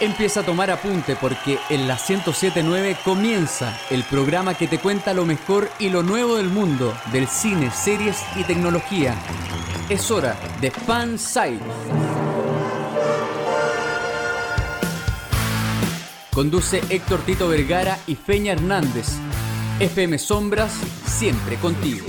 Empieza a tomar apunte porque en la 1079 comienza el programa que te cuenta lo mejor y lo nuevo del mundo del cine, series y tecnología. Es hora de Fan Site. Conduce Héctor Tito Vergara y Feña Hernández. FM Sombras, siempre contigo.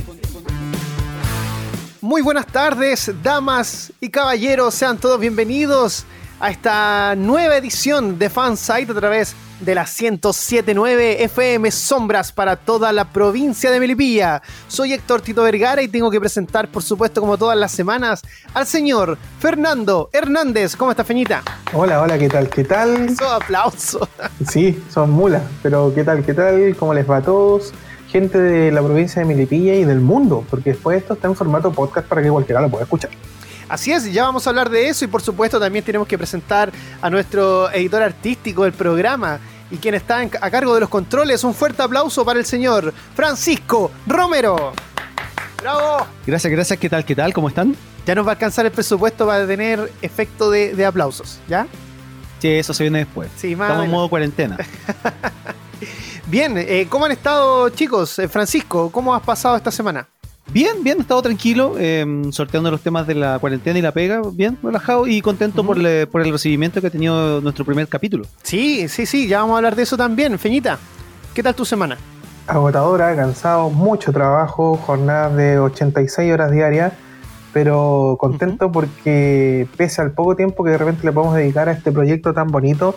Muy buenas tardes, damas y caballeros, sean todos bienvenidos a esta nueva edición de Fansite a través de la 1079 FM Sombras para toda la provincia de Melipilla. Soy Héctor Tito Vergara y tengo que presentar, por supuesto, como todas las semanas, al señor Fernando Hernández. ¿Cómo está, Feñita? Hola, hola, ¿qué tal? ¿Qué tal? Eso, aplauso. Sí, son mulas, pero ¿qué tal? ¿Qué tal? ¿Cómo les va a todos? Gente de la provincia de Melipilla y del mundo, porque después esto está en formato podcast para que cualquiera lo pueda escuchar. Así es, ya vamos a hablar de eso y por supuesto también tenemos que presentar a nuestro editor artístico del programa y quien está a cargo de los controles. Un fuerte aplauso para el señor Francisco Romero. ¡Bravo! Gracias, gracias. ¿Qué tal? ¿Qué tal? ¿Cómo están? Ya nos va a alcanzar el presupuesto para tener efecto de, aplausos, ¿ya? Sí, eso se viene después. Sí, más Estamos en modo cuarentena. Bien, eh, ¿cómo han estado chicos? Eh, Francisco, ¿cómo has pasado esta semana? Bien, bien, he estado tranquilo, em, sorteando los temas de la cuarentena y la pega, bien, relajado y contento por, por, el recibimiento que ha tenido nuestro primer capítulo. Sí, sí, sí, ya vamos a hablar de eso también. Feñita, ¿qué tal tu semana? Agotadora, cansado, mucho trabajo, jornadas de 86 horas diarias, pero contento porque pese al poco tiempo que de repente le podemos dedicar a este proyecto tan bonito,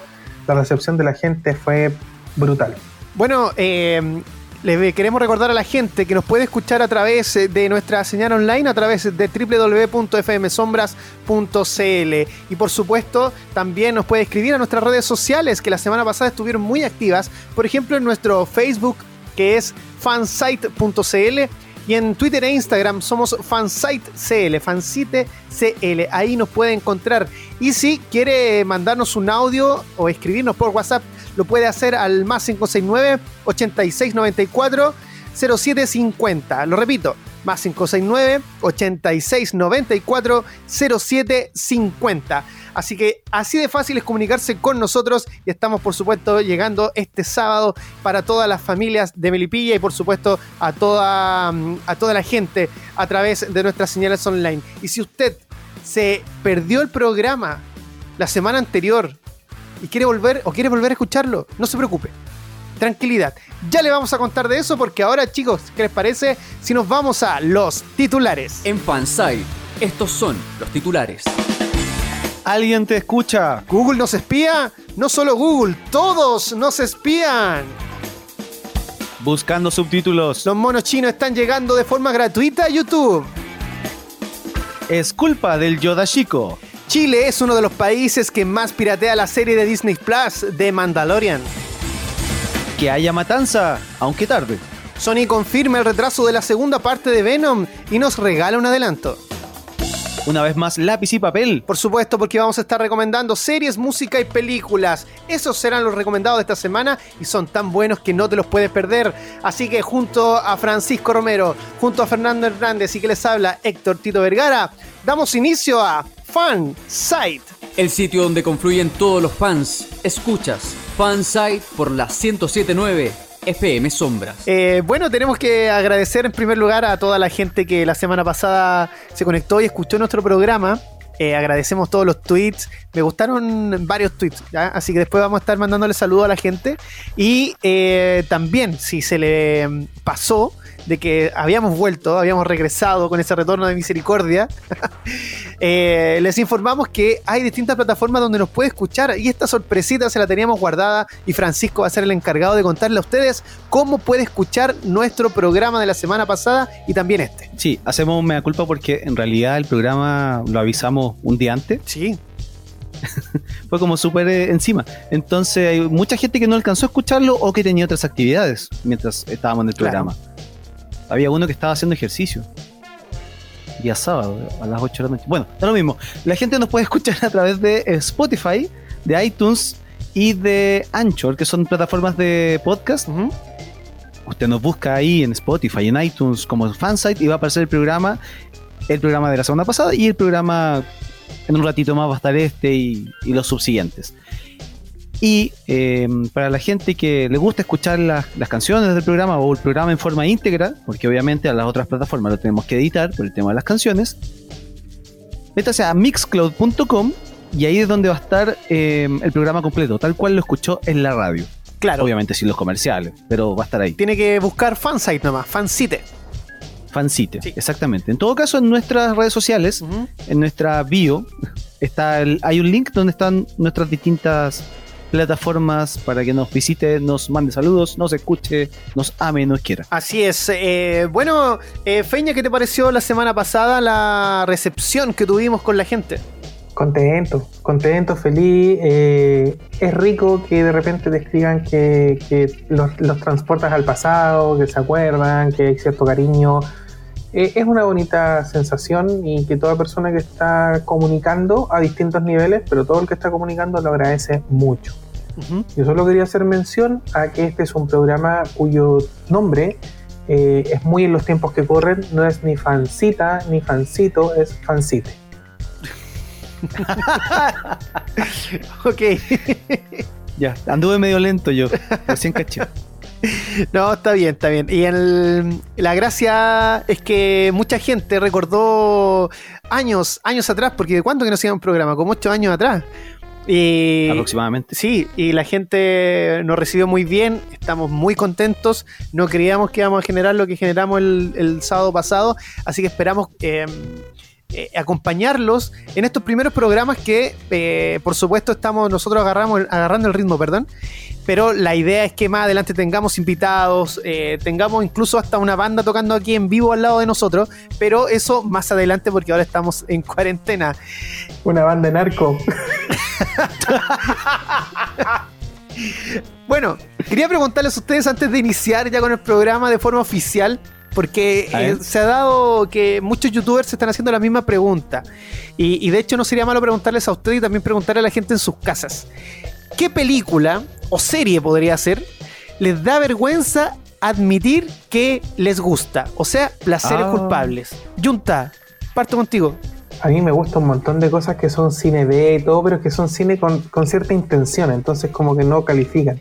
la recepción de la gente fue brutal. Bueno, eh, le queremos recordar a la gente que nos puede escuchar a través eh, de nuestra señal online, a través de www.fmsombras.cl. Y por supuesto, también nos puede escribir a nuestras redes sociales, que la semana pasada estuvieron muy activas. Por ejemplo, en nuestro Facebook, que es fansite.cl. Y en Twitter e Instagram somos fansitecl, fansitecl. Ahí nos puede encontrar. Y si quiere mandarnos un audio o escribirnos por WhatsApp, lo puede hacer al más 569 8694 0750. Lo repito, más 569 8694 0750. Así que así de fácil es comunicarse con nosotros y estamos por supuesto llegando este sábado para todas las familias de Melipilla y por supuesto a toda, a toda la gente a través de nuestras señales online. Y si usted se perdió el programa la semana anterior y quiere volver o quiere volver a escucharlo, no se preocupe. Tranquilidad. Ya le vamos a contar de eso porque ahora, chicos, ¿qué les parece si nos vamos a los titulares? En Fanside, estos son los titulares. ¿Alguien te escucha? ¿Google nos espía? No solo Google, todos nos espían. Buscando subtítulos. Los monos chinos están llegando de forma gratuita a YouTube. Es culpa del Yoda Chico. Chile es uno de los países que más piratea la serie de Disney Plus de Mandalorian. Que haya matanza, aunque tarde. Sony confirma el retraso de la segunda parte de Venom y nos regala un adelanto. Una vez más, lápiz y papel. Por supuesto, porque vamos a estar recomendando series, música y películas. Esos serán los recomendados de esta semana y son tan buenos que no te los puedes perder. Así que junto a Francisco Romero, junto a Fernando Hernández y que les habla Héctor Tito Vergara, damos inicio a Fansite. El sitio donde confluyen todos los fans. Escuchas Fansite por la 1079 FM Sombras. Eh, bueno, tenemos que agradecer en primer lugar a toda la gente que la semana pasada se conectó y escuchó nuestro programa. Eh, agradecemos todos los tweets. Me gustaron varios tweets, así que después vamos a estar mandándole saludos a la gente. Y eh, también, si se le pasó, de que habíamos vuelto, habíamos regresado con ese retorno de misericordia, eh, les informamos que hay distintas plataformas donde nos puede escuchar y esta sorpresita se la teníamos guardada y Francisco va a ser el encargado de contarle a ustedes cómo puede escuchar nuestro programa de la semana pasada y también este. Sí, hacemos mea culpa porque en realidad el programa lo avisamos un día antes. Sí. Fue como súper eh, encima. Entonces hay mucha gente que no alcanzó a escucharlo o que tenía otras actividades mientras estábamos en el programa. Había uno que estaba haciendo ejercicio. Día sábado, a las 8 de la noche. Bueno, da lo mismo. La gente nos puede escuchar a través de Spotify, de iTunes y de Anchor, que son plataformas de podcast. Usted nos busca ahí en Spotify, en iTunes como fansite y va a aparecer el programa, el programa de la semana pasada y el programa en un ratito más va a estar este y, y los subsiguientes. Y eh, para la gente que le gusta escuchar las, las canciones del programa o el programa en forma íntegra, porque obviamente a las otras plataformas lo tenemos que editar por el tema de las canciones, métase a mixcloud.com y ahí es donde va a estar eh, el programa completo, tal cual lo escuchó en la radio. Claro. Obviamente sin los comerciales, pero va a estar ahí. Tiene que buscar fansite nomás, fansite. Fansite, Sí. exactamente. En todo caso, en nuestras redes sociales, en nuestra bio, está el- hay un link donde están nuestras distintas plataformas para que nos visite, nos mande saludos, nos escuche, nos ame, nos quiera. Así es. eh, bueno, eh, Feña, ¿qué te pareció la semana pasada la recepción que tuvimos con la gente? Contento, contento, feliz. eh, es rico que de repente te escriban que, que los, los transportas al pasado, que se acuerdan, que hay cierto cariño. Eh, es una bonita sensación y que toda persona que está comunicando a distintos niveles, pero todo el que está comunicando lo agradece mucho. Yo solo quería hacer mención a que este es un programa cuyo nombre eh, es muy en los tiempos que corren, no es ni fancita ni fancito, es fancite. Ok. Ya, anduve medio lento yo, recién caché. No, está bien, está bien. Y el- la gracia es que mucha gente recordó años, años atrás, porque ¿de cuándo que no hacía un programa? Como ocho años atrás. Y, Aproximadamente. Sí, y la gente nos recibió muy bien, estamos muy contentos, no creíamos que íbamos a generar lo que generamos el, el sábado pasado, así que esperamos eh, eh, acompañarlos en estos primeros programas que, eh, por supuesto, estamos nosotros agarramos, agarrando el ritmo, perdón, pero la idea es que más adelante tengamos invitados, eh, tengamos incluso hasta una banda tocando aquí en vivo al lado de nosotros, pero eso más adelante porque ahora estamos en cuarentena. Una banda de narco. Bueno, quería preguntarles a ustedes antes de iniciar ya con el programa de forma oficial, porque eh, se ha dado que muchos youtubers se están haciendo la misma pregunta. Y, y de hecho no sería malo preguntarles a ustedes y también preguntarle a la gente en sus casas. ¿Qué película o serie podría ser les da vergüenza admitir que les gusta? O sea, placeres Ah. culpables. Junta, parto contigo. A mí me gusta un montón de cosas que son cine B y todo, pero que son cine con, con cierta intención, entonces como que no califican.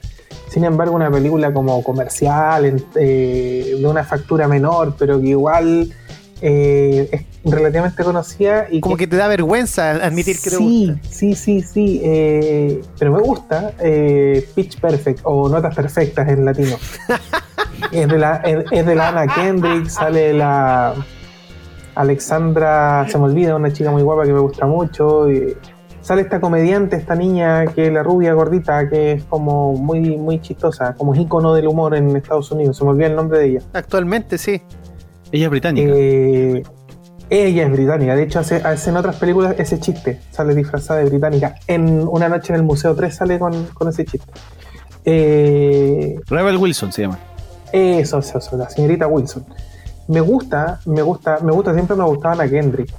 Sin embargo, una película como comercial, eh, de una factura menor, pero que igual eh, es relativamente conocida y Como que te da vergüenza admitir que te sí, gusta. Sí, sí, sí, eh, pero me gusta eh, Pitch Perfect o Notas Perfectas en latino. es, de la, es, es de la Anna Kendrick, sale la Alexandra, se me olvida, una chica muy guapa que me gusta mucho. y sale esta comediante, esta niña que es la rubia gordita, que es como muy, muy chistosa, como ícono del humor en Estados Unidos. Se me olvida el nombre de ella. Actualmente sí. Ella es británica. Eh, ella es británica, de hecho hace, hace en otras películas ese chiste, sale disfrazada de británica. En Una noche en el Museo 3 sale con, con ese chiste. Eh, Rebel Wilson se llama. eso, eso, eso, la señorita Wilson. Me gusta, me gusta, me gusta, siempre me gustaba Ana Kendrick.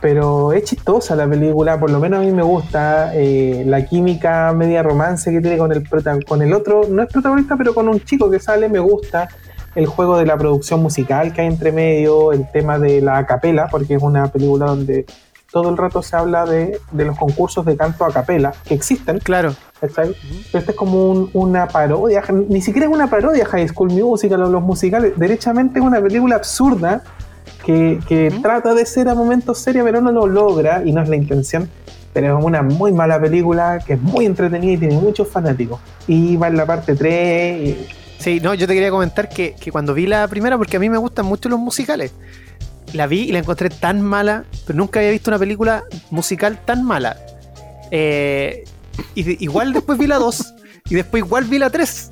Pero es chistosa la película, por lo menos a mí me gusta eh, la química media romance que tiene con el, con el otro, no es protagonista, pero con un chico que sale, me gusta el juego de la producción musical que hay entre medio, el tema de la capela, porque es una película donde todo el rato se habla de, de los concursos de canto a capela que existen, Claro. ¿cachai? Pero este es como un- una parodia, ni siquiera es una parodia High School Musical o los musicales, derechamente es una película absurda que, trata de ser a momentos seria, pero no lo logra y no es la intención. Pero es una muy mala película que es muy entretenida y tiene muchos fanáticos. Y va en la parte 3 y Sí, no, yo te quería comentar que, que cuando vi la primera, porque a mí me gustan mucho los musicales, la vi y la encontré tan mala, pero nunca había visto una película musical tan mala. Eh, igual después vi la 2 y después igual vi la 3.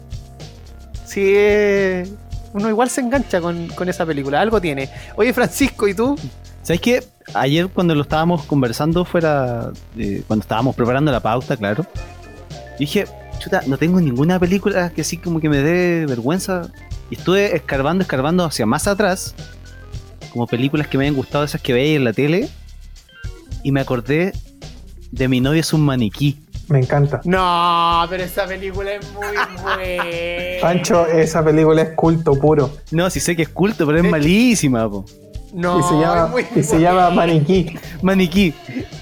Sí, eh, uno igual se engancha con, con esa película, algo tiene. Oye, Francisco, ¿y tú? ¿Sabes qué? Ayer cuando lo estábamos conversando fuera, de- cuando estábamos preparando la pauta, claro, dije, chuta, no tengo ninguna película que así como que me dé vergüenza. Y estuve escarbando, escarbando hacia más atrás, como películas que me hayan gustado, esas que veía en la tele, y me acordé de Mi novia es un maniquí. me encanta. No, pero esa película es muy buena. Pancho, esa película es culto puro. No, sí sé que es culto, pero es malísima, po. No, y se llama, y se llama. Maniquí. Maniquí.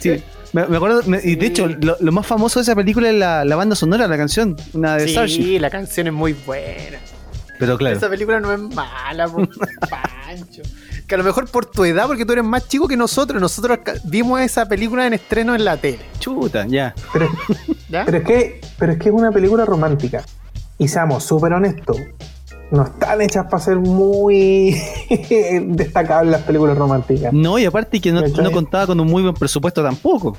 Sí. Me, me acuerdo, me- y de hecho, lo, lo más famoso de esa película es la, la banda sonora, la canción, una de Starship. Sí, la canción es muy buena. Pero claro, Esa película no es mala, po, Pancho. Que a lo mejor por tu edad, porque tú eres más chico que nosotros. Nosotros vimos esa película en estreno en la tele. chuta, ya. Pero, ¿Ya? pero es que, pero es que es una película romántica. Y seamos súper honestos. No están hechas para ser muy destacables las películas románticas. No, y aparte que no contaba con un muy buen presupuesto tampoco.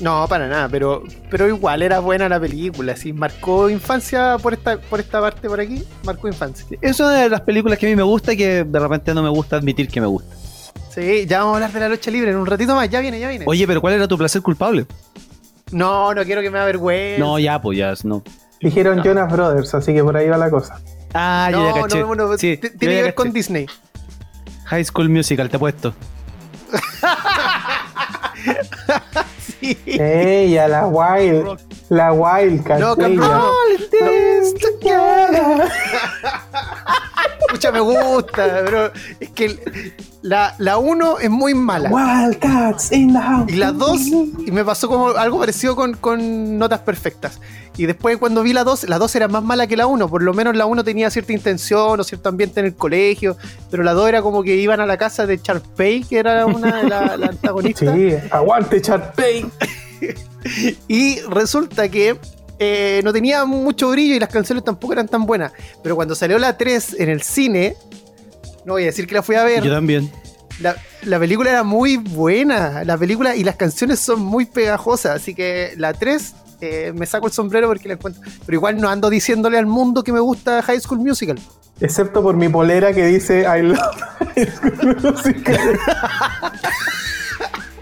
No, para nada, pero, pero igual era buena la película. Sí, marcó infancia por esta, por esta parte por aquí. Marcó infancia. Es una de las películas que a mí me gusta y que de repente no me gusta admitir que me gusta. Sí, ya vamos a hablar de la lucha libre en un ratito más. Ya viene, ya viene. Oye, pero ¿cuál era tu placer culpable? No, no quiero que me avergüence. No, ya, pues ya, no. Dijeron Jonas Brothers, así que por ahí va la cosa. Ah, yo no, ya caché. no, no, Sí, tiene que ver caché. con Disney. High School Musical, te he Sí. Ella, la Wild. La Wildcat. No, Camp ella. Rock. Escucha, me gusta, pero es que la, la 1 es muy mala. Wildcats in the house. Y la 2, y me pasó como algo parecido con, con Notas Perfectas. Y después cuando vi la 2, la 2 era más mala que la 1. Por lo menos la 1 tenía cierta intención o cierto ambiente en el colegio. Pero la 2 era como que iban a la casa de Charpey, que era una de las la antagonistas. Sí, aguante Charpey. Y resulta que eh, no tenía mucho brillo y las canciones tampoco eran tan buenas. Pero cuando salió la 3 en el cine, no voy a decir que la fui a ver, Yo también. la, la película era muy buena. La película y las canciones son muy pegajosas. Así que la 3 eh, me saco el sombrero porque la encuentro. Pero igual no ando diciéndole al mundo que me gusta High School Musical. Excepto por mi polera que dice I love High School Musical.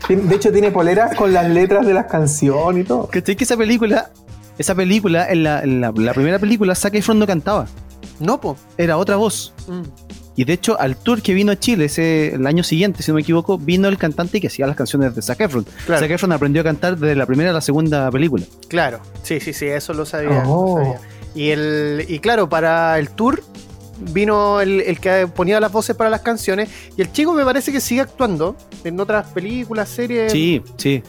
De hecho, tiene poleras con las letras de las canciones y todo. ¿Cachai que esa película, esa película, en la, en la, la primera película, Zac Efron no cantaba. No, po. Era otra voz. Mm. Y de hecho, al tour que vino a Chile ese, el año siguiente, si no me equivoco, vino el cantante que hacía las canciones de Zac Efron. Claro. Zac Efron aprendió a cantar desde la primera a la segunda película. Claro, sí, sí, sí, eso lo sabía. Oh. lo sabía. Y, el, y claro, para el tour vino el, el que ponía las voces para las canciones. Y el chico me parece que sigue actuando en otras películas, series. Sí, sí,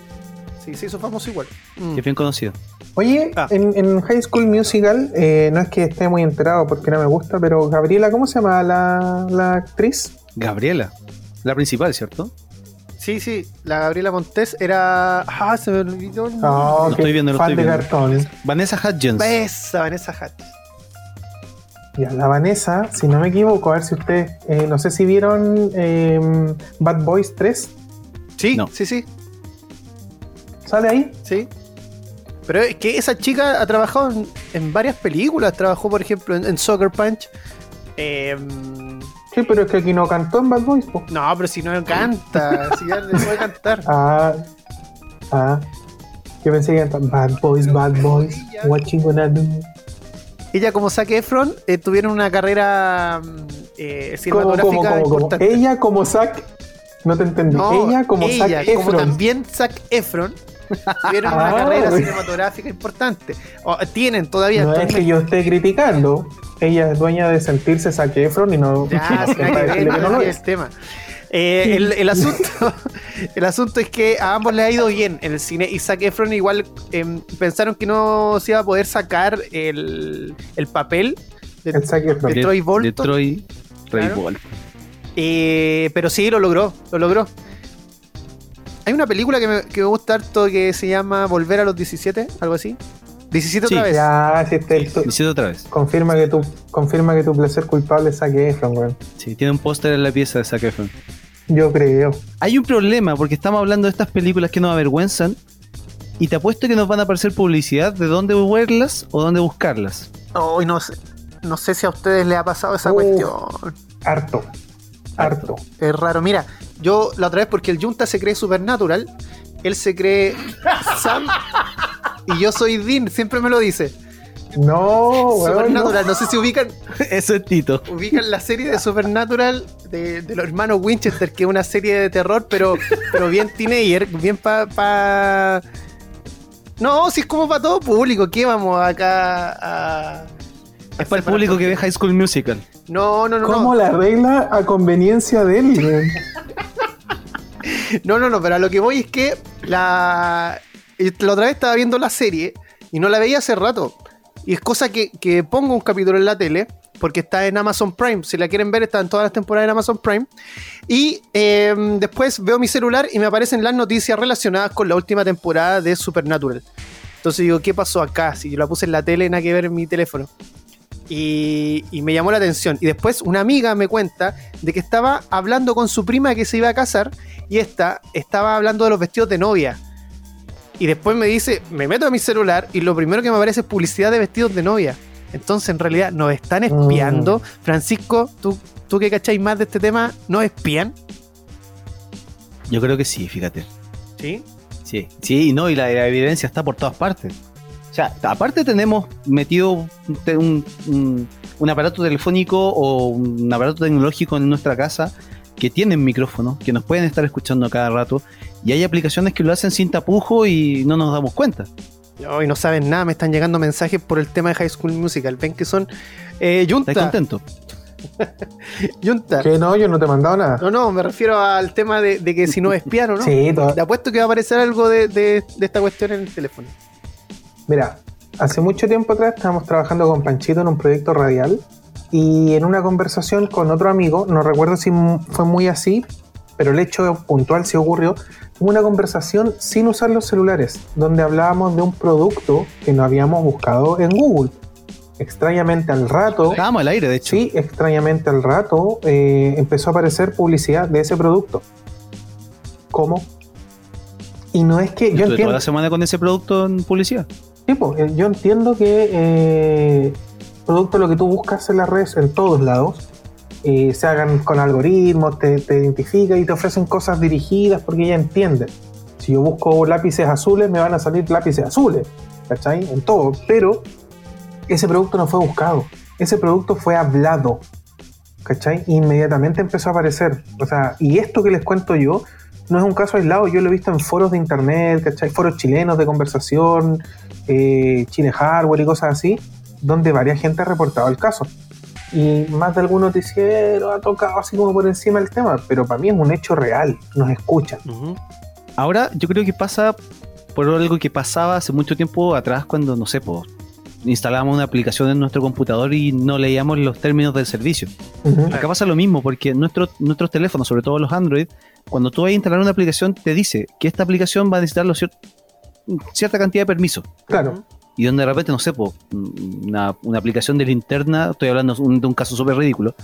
Sí, se hizo famoso igual. Mm. que es bien conocido. Oye, Ah. en, en High School Musical, eh, no es que esté muy enterado porque no me gusta, pero Gabriela, ¿cómo se llama la, la actriz? Gabriela, la principal, ¿cierto? Sí, sí, la Gabriela Montes era. Ah, se me olvidó. Oh, Lo qué estoy viendo, lo fan estoy de cartón. Vanessa Hudgens. Esa, Vanessa Hatch. Ya, la Vanessa, si no me equivoco, a ver si ustedes, eh, no sé si vieron eh, Bad Boys 3, Sí, No. sí, sí, ¿sale ahí? sí. Pero es que esa chica ha trabajado en, en varias películas. Trabajó, por ejemplo, en, en Soccer Punch. Em, Sí, pero es que aquí no cantó en Bad Boys. po. no, pero si no canta, si ya le puede cantar. Ah, ah. Yo pensé que cantaba Bad Boys, Bad Boys, you gonna do? Ella como Zac Efron eh, tuvieron una carrera mm, eh, ¿Cómo, cómo, cinematográfica cómo, cómo? importante. Ella como Zac, no te entendí. No, ella como Zac ella, como Efron. también Zac Efron tuvieron una Ah, carrera bueno. cinematográfica importante. O, tienen todavía. No es que yo esté criticando. Ella es dueña de sentirse Zac Efron y no. Ya, que es tema. Eh, el, el asunto, el asunto es que a ambos les ha ido bien en el cine y Zac Efron igual em, pensaron que no se iba a poder sacar el, el papel de, El Zac Efron. de Troy Bolton. De Troy Ray Claro. Bolton. Eh, pero sí, lo logró, lo logró. Hay una película que me, que me gusta harto que se llama Volver a los 17, algo así. 17 Sí, otra vez. Ya, si este, tu- Visita otra vez. confirma que tu confirma que tu placer culpable es Zac Efron, weón. Sí, tiene un póster en la pieza de Zac Efron. Yo creo. Hay un problema porque estamos hablando de estas películas que nos avergüenzan y te apuesto que nos van a aparecer publicidad de dónde verlas o dónde buscarlas. Hoy no sé, no sé si a ustedes les ha pasado esa Uh. cuestión. Harto. Harto. Es raro. Mira, yo la otra vez, porque el Junta se cree Supernatural, él se cree Sam y yo soy Dean, siempre me lo dice. No, weón. no. Supernatural, no sé si ubican, Eso es Tito. ubican la serie de Supernatural de, de los hermanos Winchester, que es una serie de terror, pero, pero bien teenager, bien pa, pa- No, si es como para todo público, ¿qué vamos acá a. Es para el público que ve High School Musical. No, no, no. ¿Cómo no. la regla a conveniencia de él? No, no, no, pero a lo que voy es que la, la otra vez estaba viendo la serie y no la veía hace rato. Y es cosa que, que pongo un capítulo en la tele porque está en Amazon Prime. Si la quieren ver, está en todas las temporadas en Amazon Prime. Y eh, después veo mi celular y me aparecen las noticias relacionadas con la última temporada de Supernatural. Entonces digo, ¿qué pasó acá? Si yo la puse en la tele, nada que ver en mi teléfono. Y, y me llamó la atención. Y después una amiga me cuenta de que estaba hablando con su prima que se iba a casar y esta estaba hablando de los vestidos de novia. Y después me dice, me meto a mi celular y lo primero que me aparece es publicidad de vestidos de novia. Entonces, en realidad, nos están espiando. Mm. Francisco, ¿tú, tú que cacháis más de este tema, ¿nos espían? Yo creo que sí, fíjate. Sí. Sí, sí, no, y la, la evidencia está por todas partes. O sea, aparte tenemos metido un, aparato telefónico o un aparato tecnológico en nuestra casa que tienen micrófono, que nos pueden estar escuchando a cada rato, y hay aplicaciones que lo hacen sin tapujo y no nos damos cuenta. Hoy no saben nada, me están llegando mensajes por el tema de High School Musical. Ven que son. Eh, ¿Estás Junta. contento? Junta. Que no, yo no te he mandado nada. No, no, me refiero al tema de, de que si no espían o no. Sí, todo- Te apuesto que va a aparecer algo de, de- de esta cuestión en el teléfono. Mira, hace mucho tiempo atrás estábamos trabajando con Panchito en un proyecto radial y en una conversación con otro amigo, no recuerdo si fue muy así, pero el hecho puntual sí ocurrió, una conversación sin usar los celulares, donde hablábamos de un producto que no habíamos buscado en Google. Extrañamente al rato, Estábamos al aire, de hecho. sí, extrañamente al rato eh, empezó a aparecer publicidad de ese producto. ¿Cómo? Y no es que yo Estuve toda entiendo. la semana con ese producto en publicidad. Pues, eh, yo entiendo que eh, producto lo que tú buscas en las redes en todos lados eh, se hagan con algoritmos, te, te identifica y te ofrecen cosas dirigidas porque ya entienden. Si yo busco lápices azules, me van a salir lápices azules, ¿cachai? En todo, pero ese producto no fue buscado, ese producto fue hablado, ¿cachai? Inmediatamente empezó a aparecer. O sea, y esto que les cuento yo no es un caso aislado, yo lo he visto en foros de internet, ¿cachai? Foros chilenos de conversación, eh, Chile Hardware y cosas así, donde varias gente ha reportado el caso. Y más de algún noticiero ha tocado así como por encima el tema, pero para mí es un hecho real, nos escuchan. Ahora yo creo que pasa por algo que pasaba hace mucho tiempo atrás cuando, no sé, pues, instalábamos una aplicación en nuestro computador y no leíamos los términos del servicio. Acá pasa lo mismo porque nuestros nuestros teléfonos, sobre todo los Android, cuando tú vas a instalar una aplicación te dice que esta aplicación va a necesitar cier- cierta cantidad de permisos. Claro, Y donde de repente, no sé, po, una, una aplicación de linterna, estoy hablando un- de un caso súper ridículo,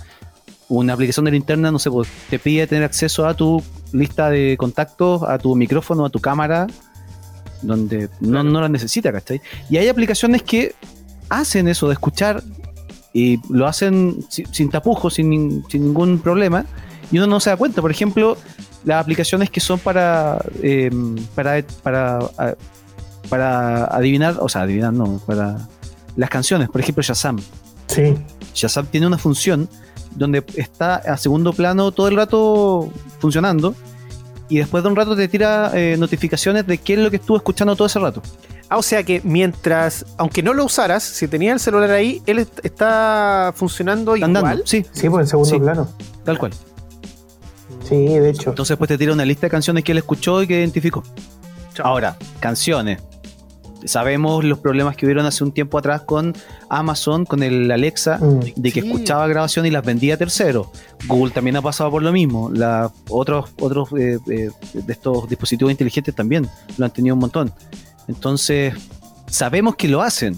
una aplicación de linterna, no sé, po, te pide tener acceso a tu lista de contactos, a tu micrófono, a tu cámara, donde no, no la necesita, ¿cachai? Y hay aplicaciones que hacen eso de escuchar y lo hacen si- sin tapujos, sin, sin ningún problema, y uno no se da cuenta. Por ejemplo, las aplicaciones que son para, eh, para, para, para adivinar, o sea, adivinar no, para las canciones, por ejemplo, Shazam. sí. Shazam tiene una función donde está a segundo plano todo el rato funcionando y después de un rato te tira eh, notificaciones de qué es lo que estuvo escuchando todo ese rato. Ah, o sea que mientras, aunque no lo usaras, si tenías el celular ahí, él est- está funcionando igual. andando, sí, Sí, pues en segundo Sí. plano. tal cual. Sí, de hecho. Entonces después te tira una lista de canciones que él escuchó y que identificó. Ahora, canciones. Sabemos los problemas que hubieron hace un tiempo atrás con Amazon, con el Alexa, Mm. de que Sí. escuchaba grabación y las vendía a terceros. Google también ha pasado por lo mismo. La, otros otros eh, eh, de estos dispositivos inteligentes también lo han tenido un montón. Entonces, sabemos que lo hacen,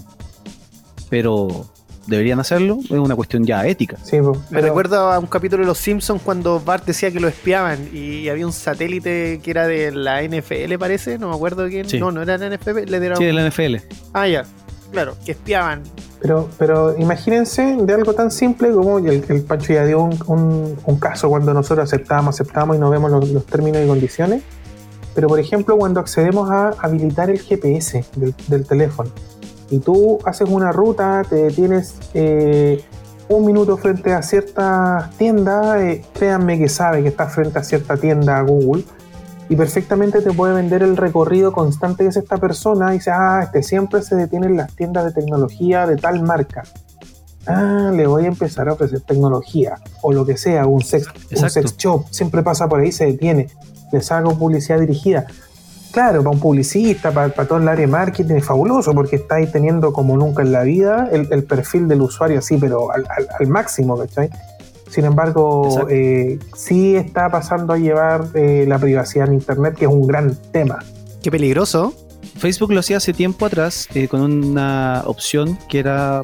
pero ¿deberían hacerlo? Es una cuestión ya ética. Sí, Me recuerdo a un capítulo de Los Simpsons cuando Bart decía que lo espiaban y había un satélite que era de la NFL, parece, no me acuerdo quién. Sí. No, no era la NFL, le dieron. Sí, de la NFL. Ah, ya. Claro, que espiaban. Pero, pero imagínense de algo tan simple como el, el Pancho ya dio un, un- un caso cuando nosotros aceptamos, aceptamos y no vemos los, los términos y condiciones. Pero por ejemplo, cuando accedemos a habilitar el GPS del, del teléfono y tú haces una ruta, te detienes eh, un minuto frente a cierta tienda, eh, créanme que sabe que estás frente a cierta tienda Google y perfectamente te puede vender el recorrido constante que es esta persona y dice, ah, este siempre se detiene en las tiendas de tecnología de tal marca. Ah, le voy a empezar a ofrecer tecnología o lo que sea, un sex, un sex shop, siempre pasa por ahí, se detiene. les hago publicidad dirigida. Claro, para un publicista, para, todo el área de marketing es fabuloso porque estáis teniendo como nunca en la vida el, perfil del usuario así, pero al, máximo, ¿cachai? Sin embargo, eh, sí está pasando a llevar eh, la privacidad en Internet, que es un gran tema. Qué peligroso. Facebook lo hacía hace tiempo atrás eh, con una opción que era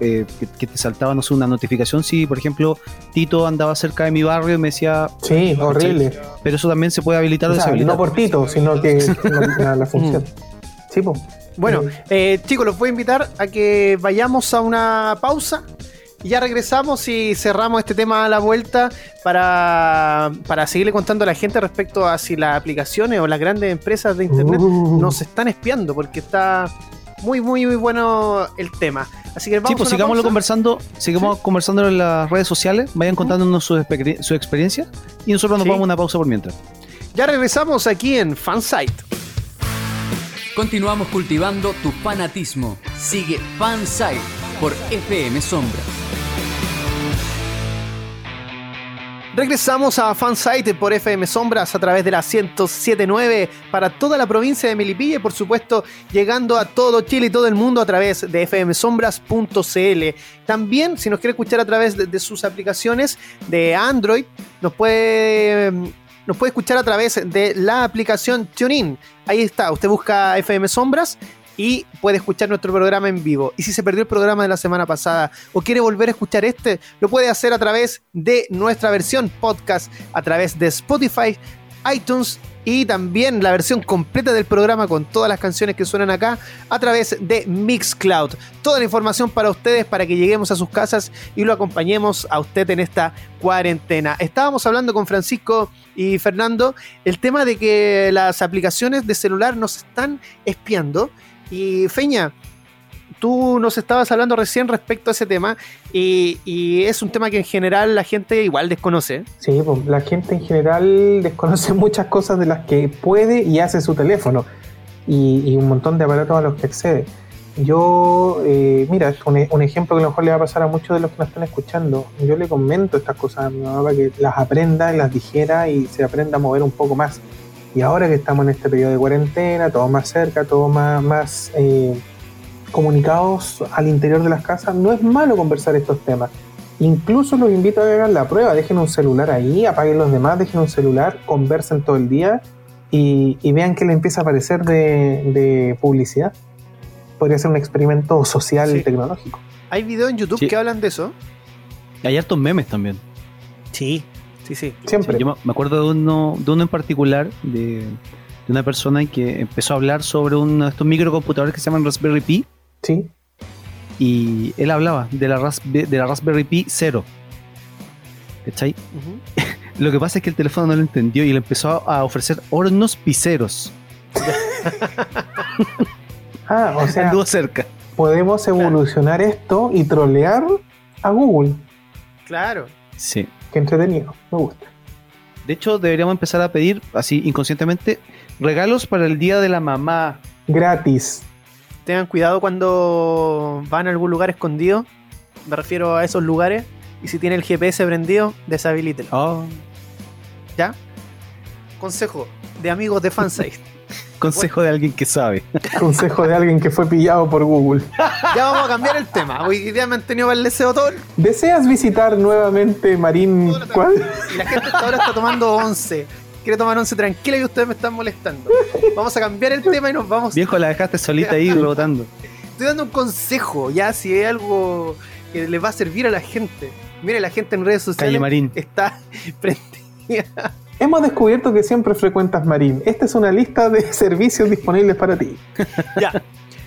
eh, que, te saltaba, no sé, una notificación si, por ejemplo, Tito andaba cerca de mi barrio y me decía... Sí, horrible. Pero eso también se puede habilitar o, deshabilitar. No por Tito, sino que la, función. Mm. Sí, pues. Bueno, eh, chicos, los voy a invitar a que vayamos a una pausa ya regresamos y cerramos este tema a la vuelta para, para seguirle contando a la gente respecto a si las aplicaciones o las grandes empresas de internet uh. nos están espiando, porque está muy, muy, muy bueno el tema. Así que vamos sí, pues sigámoslo conversando, sigamos conversando en las redes sociales, vayan contándonos su, su experiencia y nosotros nos vamos a una pausa por mientras. Ya regresamos aquí en Fansite. Continuamos cultivando tu fanatismo. Sigue Fansite por FM Sombra. Regresamos a Fansite por FM Sombras a través de la 1079 para toda la provincia de Melipilla y por supuesto llegando a todo Chile y todo el mundo a través de fmsombras.cl. También si nos quiere escuchar a través de, sus aplicaciones de Android, nos puede nos puede escuchar a través de la aplicación TuneIn. Ahí está, usted busca FM Sombras y puede escuchar nuestro programa en vivo. Y si se perdió el programa de la semana pasada o quiere volver a escuchar este, lo puede hacer a través de nuestra versión podcast, a través de Spotify, iTunes y también la versión completa del programa con todas las canciones que suenan acá a través de Mixcloud. Toda la información para ustedes para que lleguemos a sus casas y lo acompañemos a usted en esta cuarentena. Estábamos hablando con Francisco y Fernando el tema de que las aplicaciones de celular nos están espiando y Feña, tú nos estabas hablando recién respecto a ese tema y, es un tema que en general la gente igual desconoce. Sí, pues, la gente en general desconoce muchas cosas de las que puede y hace su teléfono y, un montón de aparatos a los que accede. Yo, eh, mira, un, un, ejemplo que a lo mejor le va a pasar a muchos de los que nos están escuchando. Yo le comento estas cosas a mi mamá para que las aprenda, las dijera y se aprenda a mover un poco más. Y ahora que estamos en este periodo de cuarentena, todo más cerca, todo más, más eh, comunicados al interior de las casas, no es malo conversar estos temas. Incluso los invito a que hagan la prueba, dejen un celular ahí, apaguen los demás, dejen un celular, conversen todo el día y, vean que le empieza a aparecer de, publicidad. Podría ser un experimento social y tecnológico. Hay videos en YouTube que hablan de eso. Hay hartos memes también. Sí, Sí, sí. Siempre. yo me acuerdo de uno, de uno en particular, de, una persona que empezó a hablar sobre uno de estos microcomputadores que se llaman Raspberry Pi. Sí. Y él hablaba de la, de la Raspberry Pi 0. ¿Cachai? Lo que pasa es que el teléfono no lo entendió y le empezó a ofrecer hornos piseros. ah, o sea. Anduvo cerca. Podemos evolucionar esto y trolear a Google. Claro. Sí. Entretenido, me gusta. De hecho, deberíamos empezar a pedir, así inconscientemente, regalos para el Día de la Mamá. Gratis. Tengan cuidado cuando van a algún lugar escondido. Me refiero a esos lugares. Y si tiene el GPS prendido, deshabilítelo. Oh. ¿Ya? Consejo de amigos de Fansite. Consejo de alguien que sabe. Consejo de alguien que fue pillado por Google. Ya vamos a cambiar el tema. Hoy día me han tenido para el deseo todo. ¿Deseas visitar nuevamente Marín? ¿Cuál? Y la gente hasta ahora está tomando 11. Quiere tomar 11 tranquila y ustedes me están molestando. Vamos a cambiar el tema y nos vamos. Viejo, la dejaste solita ahí rebotando. Estoy dando un consejo, ya, si hay algo que les va a servir a la gente. Mire, la gente en redes sociales Marín. está prendida Hemos descubierto que siempre frecuentas Marín. Esta es una lista de servicios disponibles para ti. ya.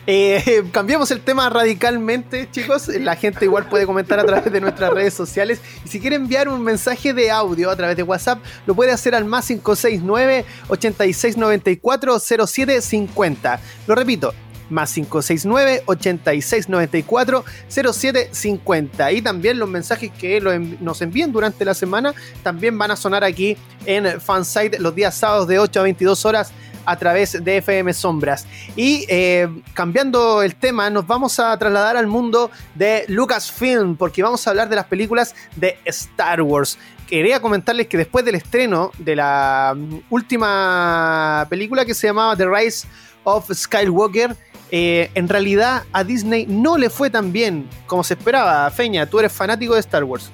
Eh, cambiamos el tema radicalmente, chicos. La gente igual puede comentar a través de nuestras redes sociales. Y si quiere enviar un mensaje de audio a través de WhatsApp, lo puede hacer al más 569 8694 0750. Lo repito, más 569 8694 0750. Y también los mensajes que nos envíen durante la semana también van a sonar aquí en Fansite los días sábados de 8 a 22 horas a través de FM Sombras. Y eh, cambiando el tema, nos vamos a trasladar al mundo de Lucasfilm, porque vamos a hablar de las películas de Star Wars quería comentarles que después del estreno de la mm, última película que se llamaba The Rise of Skywalker, eh, en realidad a Disney no le fue tan bien como se esperaba. Feña, tú eres fanático de Star Wars.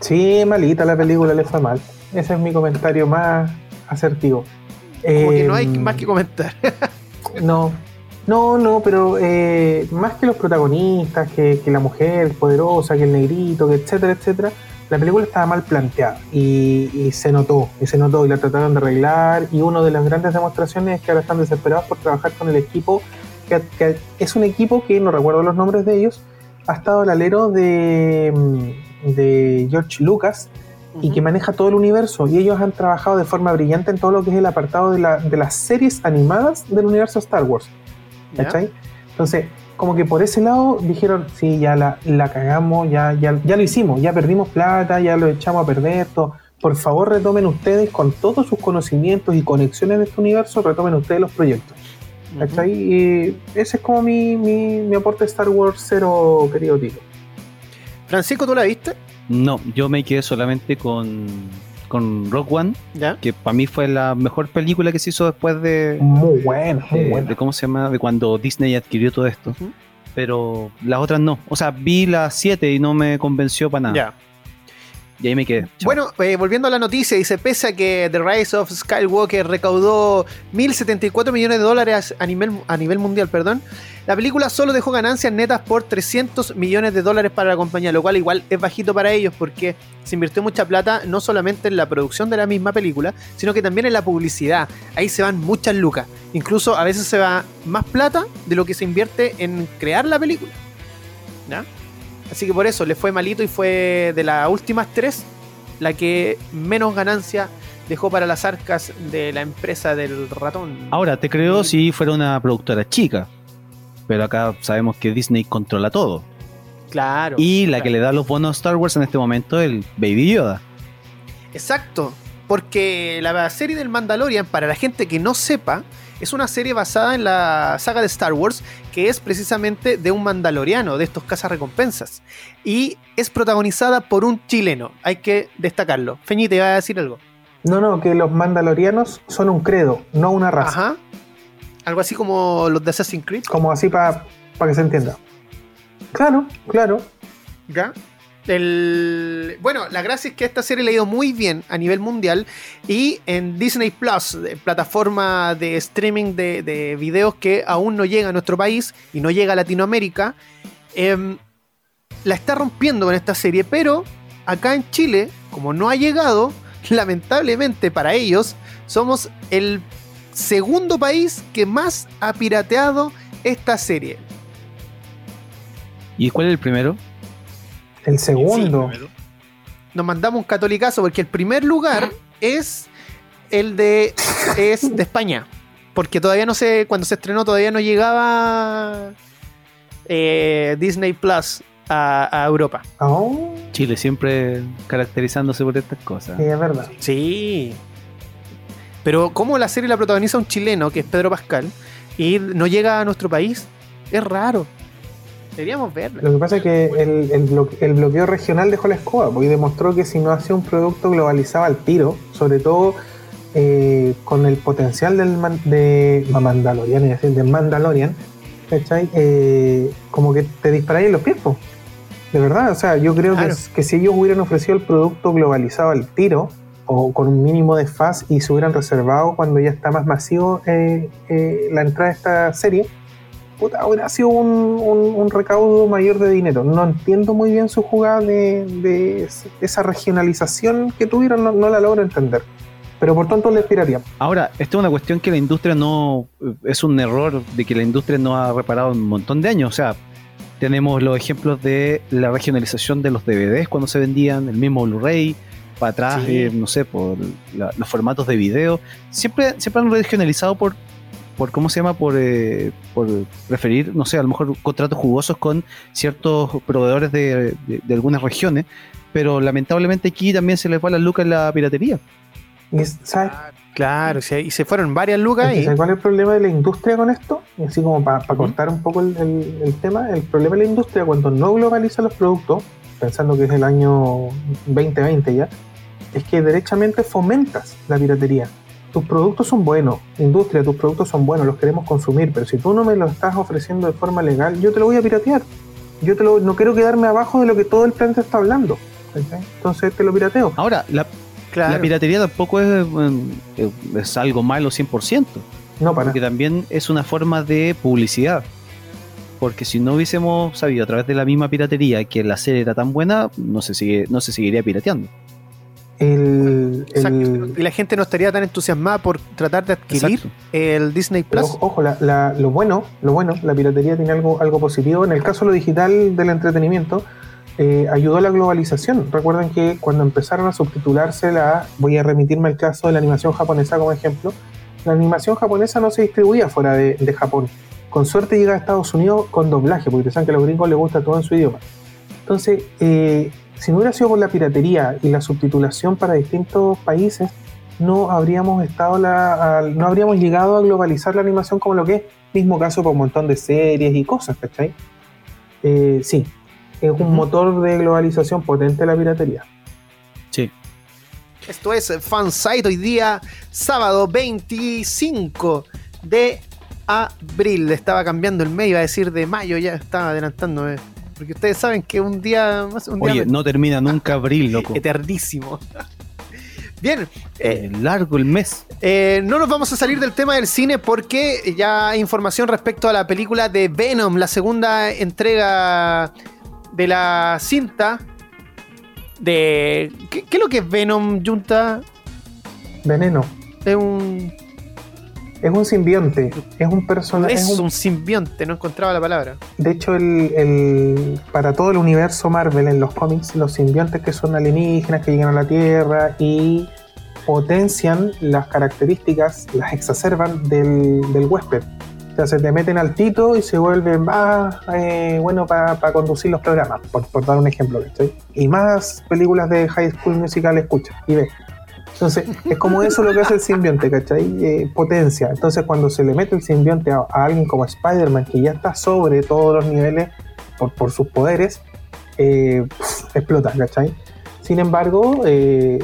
Sí, malita la película, le fue mal. Ese es mi comentario más asertivo. Como que no hay Eh, más que comentar. No, no, no, pero eh, más que los protagonistas, que, que la mujer poderosa, que el negrito, que etcétera, etcétera, la película estaba mal planteada y, y se notó, y se notó, y la trataron de arreglar, y una de las grandes demostraciones es que ahora están desesperados por trabajar con el equipo, que, que es un equipo que, no recuerdo los nombres de ellos, ha estado al alero de, mm, de George Lucas, y que maneja todo el universo. Y ellos han trabajado de forma brillante en todo lo que es el apartado de, la- de las series animadas del universo Star Wars. ¿Cachai? Entonces, como que por ese lado dijeron, sí, ya la, la cagamos, ya, ya, ya lo hicimos, ya perdimos plata, ya lo echamos a perder, todo. Por favor, retomen ustedes con todos sus conocimientos y conexiones de este universo, retomen ustedes los proyectos. ¿Cachai? Y ese es como mi, mi, mi aporte Star Wars cero, querido Tito. Francisco, ¿tú la viste? No, yo me quedé solamente con, con Rock One, ¿Ya? que para mí fue la mejor película que se hizo después de, Muy bueno, muy de, bueno. de cómo se llama, de cuando Disney adquirió todo esto. Pero las otras no. O sea, vi las 7 y no me convenció para nada. Ya. Y ahí me quedé. Bueno, eh, volviendo a la noticia, dice, pese a que The Rise of Skywalker recaudó 1.074 millones de dólares a nivel, a nivel mundial, perdón, la película solo dejó ganancias netas por 300 millones de dólares para la compañía, lo cual igual es bajito para ellos porque se invirtió mucha plata no solamente en la producción de la misma película, sino que también en la publicidad. Ahí se van muchas lucas. Incluso a veces se va más plata de lo que se invierte en crear la película. ¿Ya? Así que por eso le fue malito y fue de las últimas tres la que menos ganancia dejó para las arcas de la empresa del ratón. Ahora, te creo si fuera una productora chica. Pero acá sabemos que Disney controla todo. claro. Y la claro. que le da los bonos a Star Wars en este momento es el Baby Yoda. Exacto. Porque la serie del Mandalorian, para la gente que no sepa, es una serie basada en la saga de Star Wars, que es precisamente de un mandaloriano, de estos cazarrecompensas. Y es protagonizada por un chileno, hay que destacarlo. Feñi, te iba a decir algo. No, no, que los mandalorianos son un credo, no una raza. Ajá. Algo así como los de Assassin's Creed. Como así para que se entienda. Claro, claro. ¿Ya? El- bueno, la gracia es que esta serie le ha ido muy bien a nivel mundial y en Disney Plus, plataforma de streaming de, de videos que aún no llega a nuestro país y no llega a Latinoamérica, em, la está rompiendo con esta serie, pero acá en Chile, como no ha llegado, lamentablemente para ellos, somos el segundo país que más ha pirateado esta serie. ¿Y cuál es el primero? El segundo. nos mandamos un catolicazo porque el primer lugar es el de es de España porque todavía no sé cuando se estrenó todavía no llegaba eh, Disney Plus a, a Europa Oh, Chile siempre caracterizándose por estas cosas. sí, es verdad. sí pero como la serie la protagoniza un chileno que es Pedro Pascal y no llega a nuestro país es raro deberíamos verlo Lo que pasa es que el, el bloque- el bloqueo regional dejó la escoba pues, y demostró que si no hacía un producto globalizado al tiro, sobre todo eh, con el potencial del man- de Mandalorian, es decir, del Mandalorian, ¿cachai? Eh, como que te disparáis en los pies, po. De verdad, o sea, yo creo Claro. que, que si ellos hubieran ofrecido el producto globalizado al tiro, o con un mínimo de faz y se hubieran reservado cuando ya está más masivo eh, eh, la entrada de esta serie, puta, hubiera sido un, un- un recaudo mayor de dinero. No entiendo muy bien su jugada de, de esa regionalización que tuvieron, no, no la logro entender. Pero por tanto le tiraría. Ahora, esta es una cuestión que la industria no. Es un error de que la industria no ha reparado en un montón de años. O sea, tenemos los ejemplos de la regionalización de los DVDs cuando se vendían, el mismo Blu-ray, para atrás, Sí. eh, no sé, por la- los formatos de video. Siempre, siempre han regionalizado por, por ¿cómo se llama? Por, eh, por preferir, no sé, a lo mejor contratos jugosos con ciertos proveedores de, de- de algunas regiones. Pero lamentablemente aquí también se les va la luca en la piratería. ¿sabes? claro sí, y se fueron varias lucas y ¿sabes cuál es el problema de la industria con esto? Y así como para cortar un poco el, el- el tema, el problema de la industria cuando no globaliza los productos pensando que es el año 2020 ya, es que derechamente fomentas la piratería. Tus productos son buenos, industria, tus productos son buenos, los queremos consumir, pero si tú no me los estás ofreciendo de forma legal, yo te lo voy a piratear. Yo te lo, no quiero quedarme abajo de lo que todo el planeta está hablando. Entonces te lo pirateo. Ahora, la, Claro. la piratería tampoco es, es algo malo 100%, No, para. porque también es una forma de publicidad. Porque si no hubiésemos sabido a través de la misma piratería que la serie era tan buena, no se, sigue, no se seguiría pirateando. El, Y la gente no estaría tan entusiasmada por tratar de adquirir Exacto. el Disney Plus. ojo, ojo, la- la- lo bueno, lo bueno, la piratería tiene algo, algo positivo. En el caso de lo digital del entretenimiento, eh, ayudó a la globalización. Recuerden que cuando empezaron a subtitularse la, voy a remitirme al caso de la animación japonesa como ejemplo, la animación japonesa no se distribuía fuera de, de Japón. Con suerte llega a Estados Unidos con doblaje, porque saben que a los gringos les gusta todo en su idioma. Entonces, eh, si no hubiera sido por la piratería y la subtitulación para distintos países, no habríamos estado la, al- no habríamos llegado a globalizar la animación como lo que es. Mismo caso para un montón de series y cosas, ¿cachai? Eh, sí, es un motor de globalización potente la piratería. Sí. Esto es Fansite hoy día, sábado 25 de abril. Estaba cambiando el mes, iba a decir de mayo, ya estaba adelantándome. Porque ustedes saben que un día más, un día Oye, no termina nunca abril, loco. eternísimo. Bien, eh, Eh, largo el mes. eh, no nos vamos a salir del tema del cine porque ya hay información respecto a la película de Venom, la segunda entrega de la cinta de... ¿Qué, qué es lo que es Venom, Junta? Veneno. Es un... Es un simbionte, es un personaje. Es es un- un simbionte, no encontraba la palabra. de hecho, el, el- para todo el universo Marvel en los cómics, los simbiontes que son alienígenas que llegan a la Tierra y potencian las características, las exacerban del, del huésped. O sea, se te meten al tito y se vuelven más eh, bueno para conducir los programas, por, por dar un ejemplo. Y más películas de High School Musical escucha y ve. Entonces, es como eso lo que hace el simbionte, ¿cachai? Eh, potencia. Entonces, cuando se le mete el simbionte a, a alguien como Spider-Man, que ya está sobre todos los niveles por, por sus poderes, eh, explota, ¿cachai? Sin embargo, eh,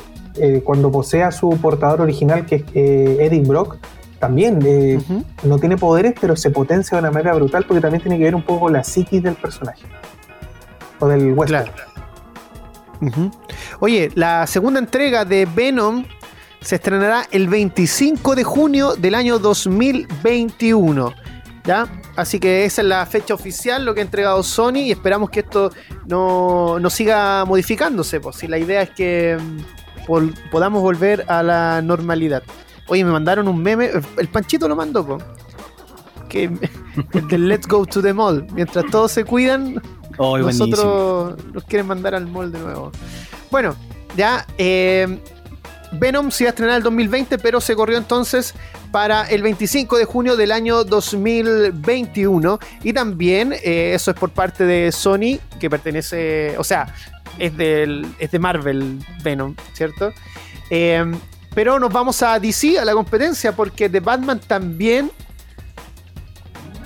cuando posea su portador original, que es Eddie Brock, también no tiene poderes, pero se potencia de una manera brutal porque también tiene que ver un poco con la psiquis del personaje. O del huésped. Claro. Oye, la segunda entrega de Venom se estrenará el 25 de junio del año 2021. ¿Ya? Así que esa es la fecha oficial, lo que ha entregado Sony, y esperamos que esto no, no siga modificándose. Pues, si la idea es que mm, podamos volver a la normalidad. Oye, me mandaron un meme, el Panchito lo mandó, po, que el del Let's Go to the Mall. Mientras todos se cuidan, Oh, buenísimo. nosotros nos quieren mandar al mall de nuevo. Bueno, ya eh, Venom se iba a estrenar el 2020, pero se corrió entonces para el 25 de junio del año 2021. Y también eh, eso es por parte de Sony, que pertenece, o sea, es, del, es de Marvel Venom, ¿cierto? Eh, pero nos vamos a DC, a la competencia, porque The Batman también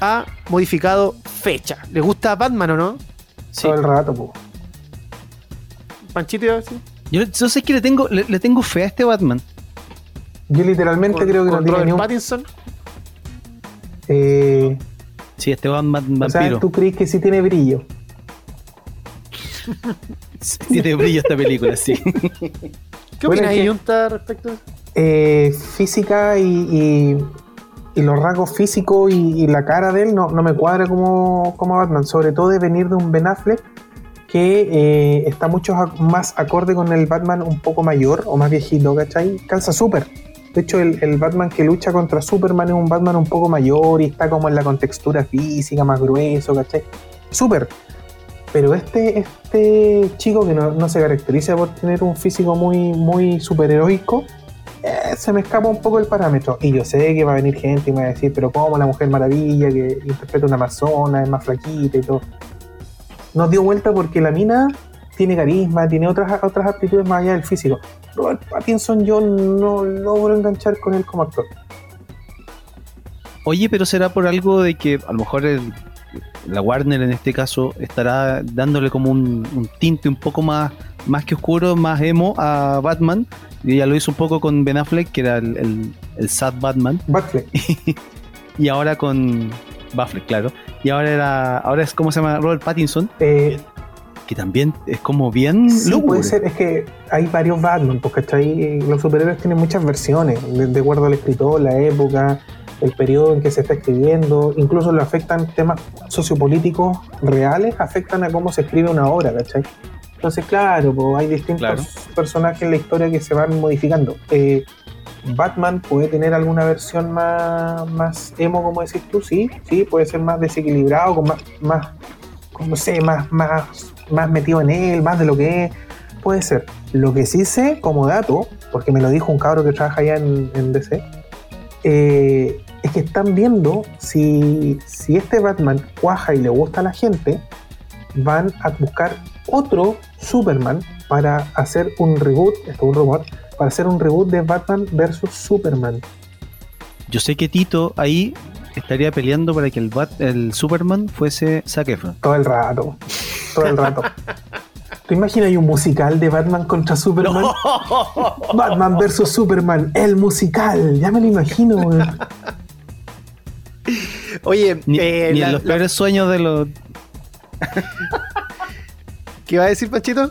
ha modificado fecha. ¿Les gusta Batman o no? Sí. Todo el rato, po. Panchito iba a decir. Yo, yo sé que le tengo, le, le tengo fe a este Batman. Yo literalmente Con- creo que no con tiene Robert ni un. Pattinson. eh, Sí, este Batman o sea, vampiro. tú crees que sí tiene brillo. Sí, Tiene brillo esta película, sí. ¿Qué Bueno, opinas, que- Junta, respecto a eso? eh, física y, y- y los rasgos físicos y, la cara de él no, no me cuadra como, como Batman, sobre todo de venir de un Ben Affleck que eh, está mucho más acorde con el Batman un poco mayor o más viejito, ¿cachai? Calza súper. De hecho, el, el Batman que lucha contra Superman es un Batman un poco mayor y está como en la contextura física, más grueso, ¿cachai? Súper. Pero este, este chico que no, no se caracteriza por tener un físico muy, muy superheroico, eh, se me escapa un poco el parámetro. Y yo sé que va a venir gente y me va a decir, pero ¿cómo la Mujer Maravilla que interpreta una amazona, es más flaquita y todo? Nos dio vuelta porque la mina tiene carisma, tiene otras, otras aptitudes más allá del físico. Robert Pattinson yo no logro enganchar con él como actor. Oye, pero será por algo de que a lo mejor la Warner en este caso estará dándole como un, un tinte un poco más, más que oscuro, más emo a Batman. Y ya lo hizo un poco con Ben Affleck, que era el, el, el sad Batman. Batfleck. y ahora con Batfleck, claro. Y ahora era, ahora es como se llama Robert Pattinson, Eh, que también es como bien sí, lúgubre. puede ser. Es que hay varios Batman, porque ¿cachai? los superhéroes tienen muchas versiones, de, de acuerdo al escritor, la época, el periodo en que se está escribiendo. Incluso lo afectan temas sociopolíticos reales, afectan a cómo se escribe una obra, ¿cachai? Entonces, claro, pues, hay distintos Claro. personajes en la historia que se van modificando. Eh, Batman puede tener alguna versión más, más emo, como decís tú, sí, sí, puede ser más desequilibrado, con más, más no sé, más, más, más metido en él, más de lo que es, puede ser. Lo que sí sé, como dato, porque me lo dijo un cabro que trabaja allá en, en DC, eh, es que están viendo si, si este Batman cuaja y le gusta a la gente, van a buscar otro Superman para hacer un reboot, esto es un rumor, para hacer un reboot de Batman versus Superman. Yo sé que Tito ahí estaría peleando para que el, Bat- el Superman fuese Zac Efron. Todo el rato, todo el rato. ¿Te imaginas un musical de Batman contra Superman? Batman versus Superman, el musical, ya me lo imagino. Oye, Ni, eh, ni la- en los la- peores sueños de los. ¿Qué va a decir Pachito?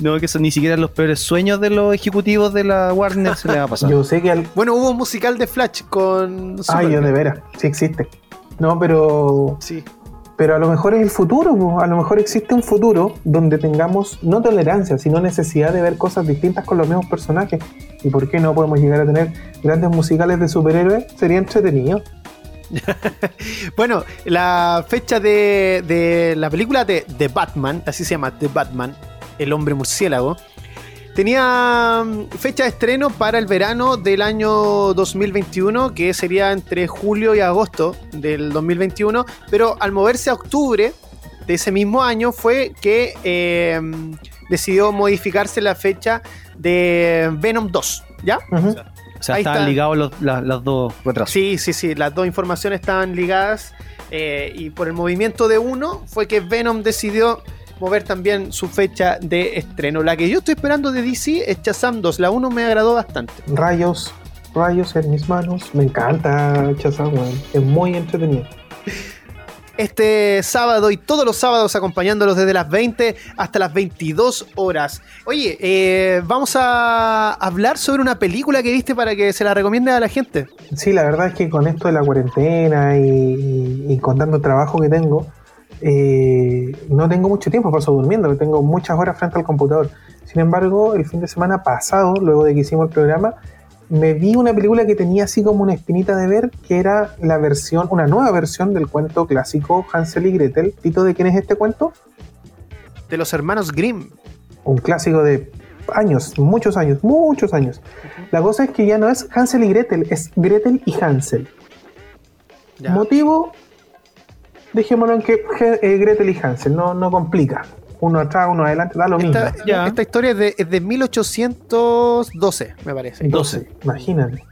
No, que son ni siquiera los peores sueños de los ejecutivos de la Warner se le va a pasar. Yo sé que al... Bueno, hubo un musical de Flash con Ay, Superman. yo de veras, sí existe. No, pero Sí. Pero a lo mejor es el futuro, po. a lo mejor existe un futuro donde tengamos no tolerancia, sino necesidad de ver cosas distintas con los mismos personajes. ¿Y por qué no podemos llegar a tener grandes musicales de superhéroes? Sería entretenido. Bueno, la fecha de, de la película de The Batman, así se llama The Batman, el hombre murciélago, tenía mm, fecha de estreno para el verano del año 2021, que sería entre julio y agosto del 2021, pero al moverse a octubre de ese mismo año fue que eh, decidió modificarse la fecha de Venom 2, ¿ya? O sea, ahí estaban está. ligados los, la- las dos retrasos. Sí, sí, sí, las dos informaciones estaban ligadas eh, y por el movimiento de uno fue que Venom decidió mover también su fecha de estreno. La que yo estoy esperando de DC es Shazam 2, la 1 me agradó bastante. Rayos, rayos en mis manos. Me encanta Shazam, weón. Es muy entretenido. Este sábado y todos los sábados acompañándolos desde las 20 hasta las 22 horas. Oye, eh, vamos a hablar sobre una película que viste para que se la recomiende a la gente. Sí, la verdad es que con esto de la cuarentena y, y- con tanto trabajo que tengo, eh, no tengo mucho tiempo, paso durmiendo, tengo muchas horas frente al computador. Sin embargo, el fin de semana pasado, luego de que hicimos el programa, me vi una película que tenía así como una espinita de ver, que era la versión, una nueva versión del cuento clásico Hansel y Gretel. ¿Tito de quién es este cuento? De los hermanos Grimm. un clásico de años, muchos años, muchos años. La cosa es que ya no es Hansel y Gretel, es Gretel y Hansel. Ya. Motivo, dejémoslo en que eh, Gretel y Hansel, no, no complica. Uno atrás, uno adelante, da lo mismo. Esta, Ya. esta historia es de, es de 1812, me parece. Entonces, 12. imagínate.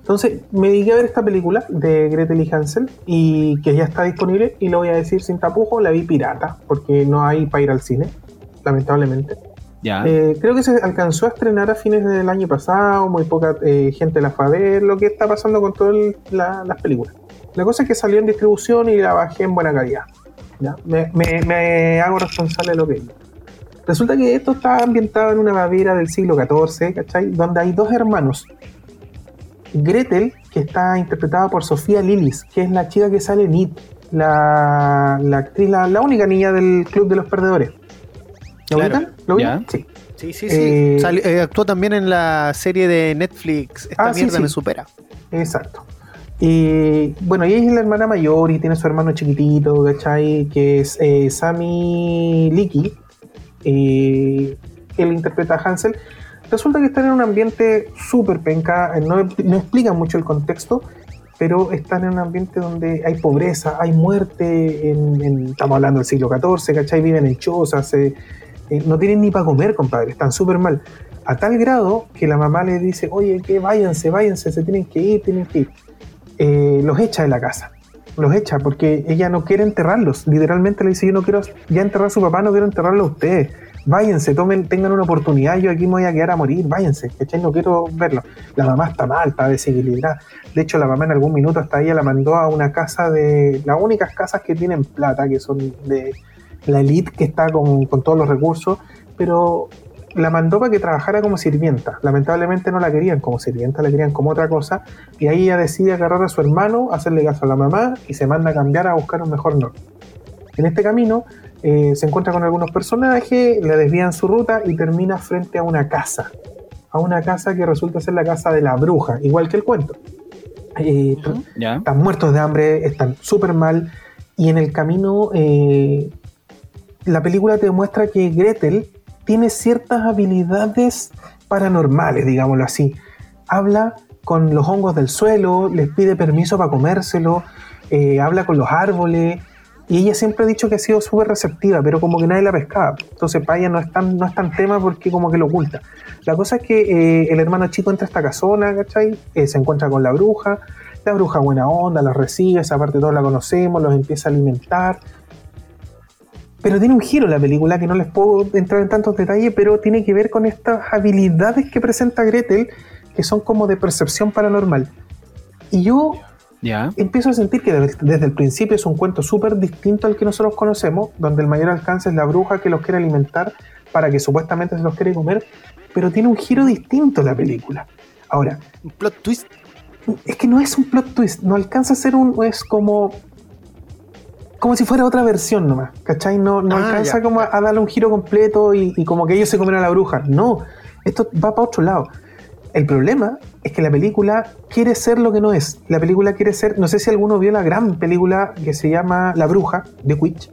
Entonces, me dediqué a ver esta película de Gretel y Hansel y que ya está disponible y lo voy a decir sin tapujo, la vi pirata porque no hay para ir al cine, lamentablemente. Ya. Eh, creo que se alcanzó a estrenar a fines del año pasado, muy poca eh, gente la fue a ver, lo que está pasando con todas la- las películas. La cosa es que salió en distribución y la bajé en buena calidad. ¿Ya? Me, me- me hago responsable de lo que hice. Resulta que esto está ambientado en una Baviera del siglo XIV, ¿cachai? Donde hay dos hermanos. Gretel, que está interpretada por Sofía Lillis, que es la chica que sale en It, la, la actriz, la, la única niña del Club de los Perdedores. ¿Lo Claro. ubican? ¿Lo ubican? Sí. Sí, sí, sí. Eh, eh, actuó también en la serie de Netflix. Esta Ah, sí, mierda sí. me supera. Exacto. Y bueno, ella es la hermana mayor y tiene su hermano chiquitito, ¿cachai? Que es eh, Sammy Licky. Eh, él interpreta a Hansel. Resulta que están en un ambiente súper penca, eh, no, no explican mucho el contexto, pero están en un ambiente donde hay pobreza, hay muerte, estamos hablando del siglo XIV, ¿cachai? Viven en chozas, eh, no tienen ni para comer, compadre, están súper mal. A tal grado que la mamá le dice, oye, que váyanse, váyanse, se tienen que ir, tienen que ir. Eh, los echa de la casa. los echa porque ella no quiere enterrarlos. Literalmente le dice, yo no quiero ya enterrar a su papá, no quiero enterrarlo a ustedes. Váyanse, tengan una oportunidad, yo aquí me voy a quedar a morir, váyanse, ¿cachai? No quiero verlo. La mamá está mal, está desequilibrada. De hecho, la mamá en algún minuto hasta ella la mandó a una casa de... Las únicas casas que tienen plata, que son de la elite que está con todos los recursos, pero la mandó para que trabajara como sirvienta. Lamentablemente no la querían como sirvienta, la querían como otra cosa. Y ahí ella decide agarrar a su hermano, hacerle caso a la mamá y se manda a cambiar a buscar un mejor norte. En este camino eh, se encuentra con algunos personajes, le desvían su ruta y termina frente a una casa. A una casa que resulta ser la casa de la bruja, igual que el cuento. Eh, están muertos de hambre, están súper mal. Y en el camino, eh, la película te muestra que Gretel tiene ciertas habilidades paranormales, digámoslo así. Habla con los hongos del suelo, les pide permiso para comérselo, eh, habla con los árboles, y ella siempre ha dicho que ha sido súper receptiva, pero como que nadie la pescaba. Entonces para ella no es tan, no es tan tema porque como que lo oculta. La cosa es que eh, el hermano chico entra a esta casona, ¿cachai? Eh, se encuentra con la bruja, la bruja buena onda, la recibe, esa parte todos la conocemos, los empieza a alimentar, pero tiene un giro la película que no les puedo entrar en tantos detalles, pero tiene que ver con estas habilidades que presenta Gretel, que son como de percepción paranormal. Y yo empiezo a sentir que desde el principio es un cuento súper distinto al que nosotros conocemos, donde el mayor alcance es la bruja que los quiere alimentar para que supuestamente se los quiere comer, pero tiene un giro distinto la película. Ahora, un plot twist. Es que no es un plot twist, no alcanza a ser un. Es como como si fuera otra versión nomás, ¿cachai? No, no ah, alcanza como a, darle un giro completo y, como que ellos se comen a la bruja. No, esto va para otro lado. El problema es que la película quiere ser lo que no es. La película quiere ser, no sé si alguno vio la gran película que se llama La Bruja, de Witch,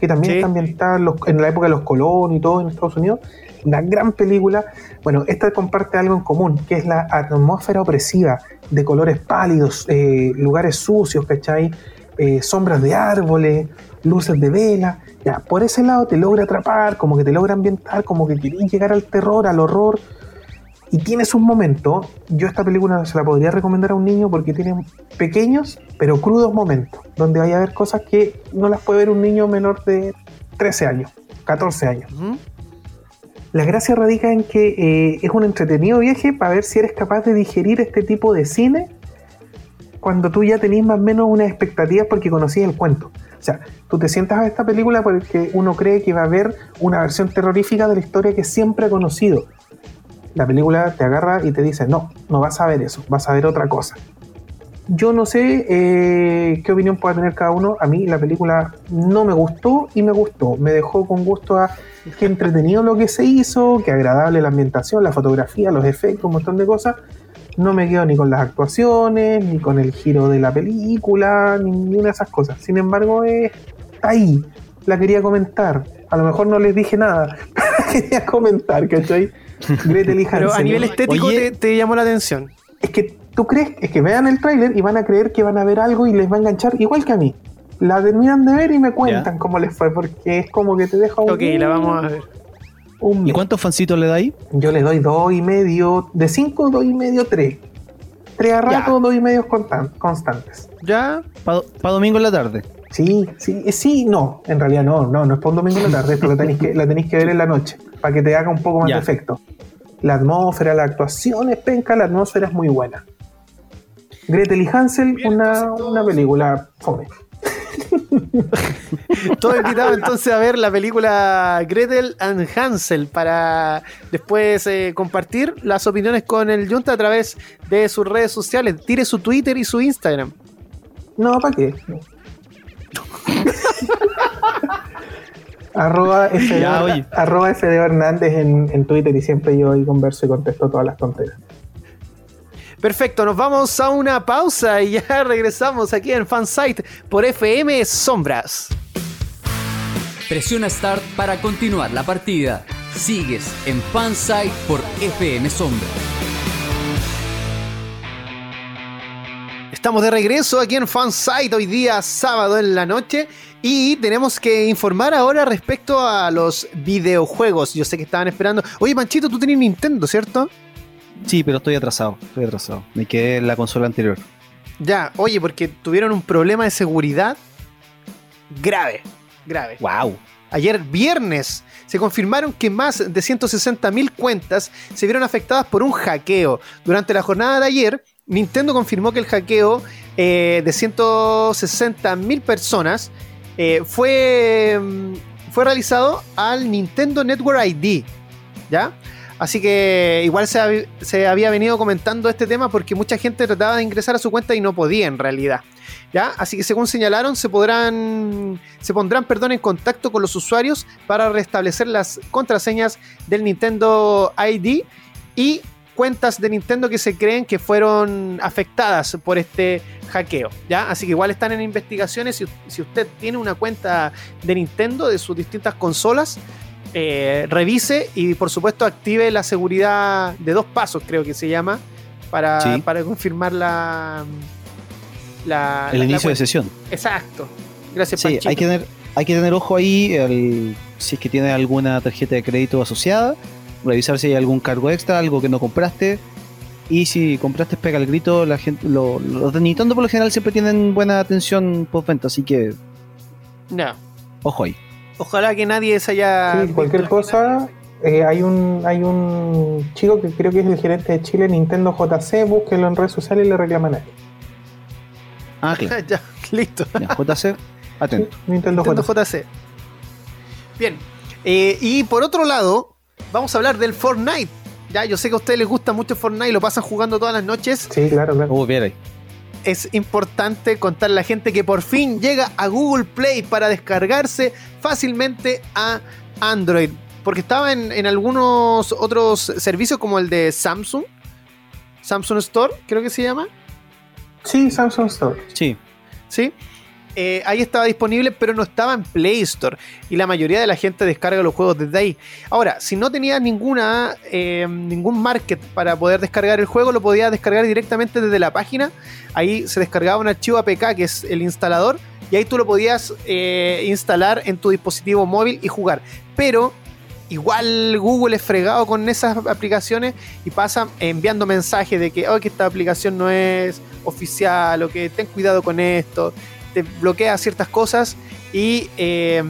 que también está ambientada en la época de los colonos y todo en Estados Unidos. Una gran película. Bueno, esta comparte algo en común, que es la atmósfera opresiva de colores pálidos, eh, lugares sucios, ¿cachai? Eh, sombras de árboles, luces de vela. Ya, por ese lado te logra atrapar, como que te logra ambientar, como que querés llegar al terror, al horror. Y tienes un momento, yo esta película se la podría recomendar a un niño porque tiene pequeños pero crudos momentos, donde vaya a ver cosas que no las puede ver un niño menor de 13 años, 14 años. La gracia radica en que eh, es un entretenido viaje para ver si eres capaz de digerir este tipo de cine cuando tú ya tenés más o menos unas expectativas porque conocías el cuento. O sea, tú te sientas a esta película porque uno cree que va a haber una versión terrorífica de la historia que siempre ha conocido. La película te agarra y te dice, no, no vas a ver eso, vas a ver otra cosa. Yo no sé eh, qué opinión pueda tener cada uno. A mí la película no me gustó y me gustó. Me dejó con gusto a que entretenido lo que se hizo, que agradable la ambientación, la fotografía, los efectos, un montón de cosas no me quedo ni con las actuaciones, ni con el giro de la película, ni ninguna de esas cosas. Sin embargo, está ahí. La quería comentar. A lo mejor no les dije nada, quería comentar, ¿cachai? Gretel y Pero a nivel estético te, llamó la atención. Es que tú crees, es que vean el tráiler y van a creer que van a ver algo y les va a enganchar igual que a mí. La terminan de ver y me cuentan cómo les fue, porque es como que te deja un... Ok, la vamos a ver. ¿Y cuántos fancitos le dais? Yo le doy dos y medio, de cinco, dos y medio, tres. Tres a rato, dos y medio constantes. ¿Ya? ¿Para domingo en la tarde? Sí, sí, eh, sí, no, en realidad no, no, no es para un domingo en la tarde, esto lo tenéis que, la tenéis que ver en la noche, para que te haga un poco más de efecto. La atmósfera, la actuación es penca, la atmósfera es muy buena. Gretel y Hansel, una, una película fome. Todo invitado entonces a ver la película Gretel and Hansel para después eh, compartir las opiniones con el Junta a través de sus redes sociales. Tire su Twitter y su Instagram. No, ¿para qué? arroba, FD, Hernández en, en, Twitter y siempre yo ahí converso y contesto todas las tonteras. Perfecto, nos vamos a una pausa y ya regresamos aquí en Fansite por FM Sombras. Presiona Start para continuar la partida. Sigues en Fansite por FM Sombras. Estamos de regreso aquí en Fansite hoy día sábado en la noche y tenemos que informar ahora respecto a los videojuegos. Yo sé que estaban esperando. Oye, Manchito, tú tenías Nintendo, ¿cierto? Sí, pero estoy atrasado, estoy atrasado. Me quedé en la consola anterior. Ya, oye, porque tuvieron un problema de seguridad grave, grave. Wow. Ayer viernes se confirmaron que más de 160.000 cuentas se vieron afectadas por un hackeo. Durante la jornada de ayer, Nintendo confirmó que el hackeo eh, de 160.000 personas eh, fue, mm, fue realizado al Nintendo Network ID. ¿Ya? Así que igual se, se había venido comentando este tema porque mucha gente trataba de ingresar a su cuenta y no podía en realidad. ¿Ya? Así que según señalaron, se podrán. Se pondrán perdón, en contacto con los usuarios para restablecer las contraseñas del Nintendo ID y cuentas de Nintendo que se creen que fueron afectadas por este hackeo. ¿ya? Así que igual están en investigaciones. Si, si usted tiene una cuenta de Nintendo de sus distintas consolas, eh, revise y por supuesto active la seguridad de dos pasos, creo que se llama, para, Sí. para confirmar la. la El la- la inicio de sesión. Exacto. Gracias, Sí, Panchito. hay que tener, hay que tener ojo ahí el- si es que tiene alguna tarjeta de crédito asociada, revisar si hay algún cargo extra, algo que no compraste. Y si compraste pega el grito, la gente, lo- los de Nintendo por lo general siempre tienen buena atención postventa, así que No. ojo ahí. Ojalá que nadie se haya. Sí, cualquier cosa. eh, hay un hay un chico que creo que es el gerente de Chile, Nintendo JC, búsquenlo en redes sociales y le reclaman a él. Ah, claro. ya, listo. Ya, JC, atento. Nintendo, Nintendo JC. JC. Bien. eh, y por otro lado, vamos a hablar del Fortnite. Ya, yo sé que a ustedes les gusta mucho Fortnite, lo pasan jugando todas las noches. Sí, claro, claro. Oh, bien ahí. Es importante contarle a la gente que por fin llega a Google Play para descargarse fácilmente a Android. Porque estaba en, en algunos otros servicios como el de Samsung. Samsung Store, creo que se llama. Sí, Samsung Store. Sí, ¿sí? Eh, ahí estaba disponible, pero no estaba en Play Store. Y la mayoría de la gente descarga los juegos desde ahí. Ahora, si no tenías ninguna, eh, ningún market para poder descargar el juego, lo podías descargar directamente desde la página. Ahí se descargaba un archivo APK, que es el instalador, y ahí tú lo podías eh, instalar en tu dispositivo móvil y jugar. Pero igual Google es fregado con esas aplicaciones y pasa enviando mensajes de que, oh, que esta aplicación no es oficial o que ten cuidado con esto, te bloquea ciertas cosas y eh,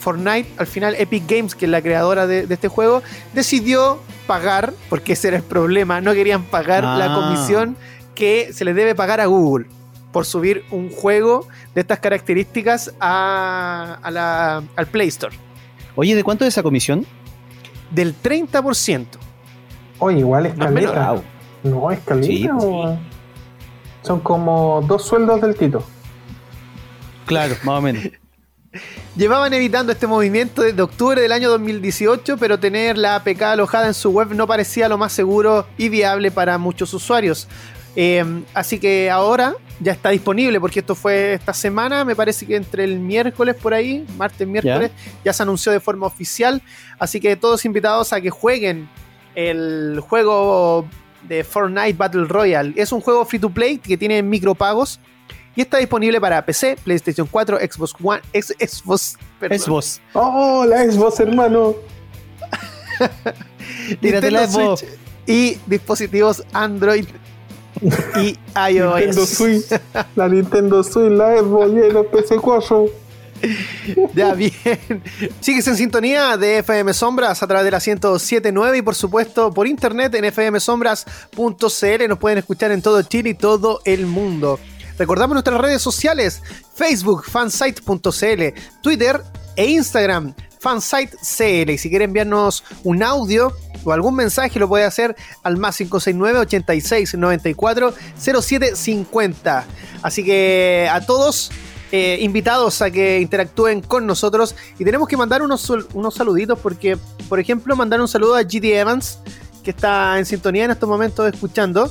Fortnite, al final Epic Games, que es la creadora de, de este juego, decidió pagar, porque ese era el problema, no querían pagar la Ah. comisión que se le debe pagar a Google por subir un juego de estas características a, a la- al Play Store. Oye, ¿de cuánto es esa comisión? Del 30%. Oye, igual es No es menor. caleta. No, es caleta. Sí, pues. Son como dos sueldos del Tito. Claro, más o menos. Llevaban evitando este movimiento desde octubre del año 2018, pero tener la APK alojada en su web no parecía lo más seguro y viable para muchos usuarios. Eh, así que ahora ya está disponible, porque esto fue esta semana, me parece que entre el miércoles por ahí, martes, miércoles, ya se anunció de forma oficial. Así que todos invitados a que jueguen el juego de Fortnite Battle Royale. Es un juego free to play que tiene micropagos. Y está disponible para PC, PlayStation 4, Xbox One, ex- Xbox, perdón, Es vos. ¡Oh, la Xbox, hermano! Nintendo la Xbox. Switch y dispositivos Android y iOS. Nintendo Switch, la Nintendo Switch, la Xbox y el PC4. Ya bien. Sigues en sintonía de FM Sombras a través de la 1079 y por supuesto por internet en fmsombras.cl. Nos pueden escuchar en todo Chile y todo el mundo. Recordamos nuestras redes sociales: Facebook, fansite.cl, Twitter e Instagram, fansitecl. Y si quiere enviarnos un audio o algún mensaje, lo puede hacer al más 569 86 94 0750. Así que a todos eh, invitados a que interactúen con nosotros y tenemos que mandar unos, unos saluditos porque, por ejemplo, mandar un saludo a GD Evans que está en sintonía en estos momentos escuchando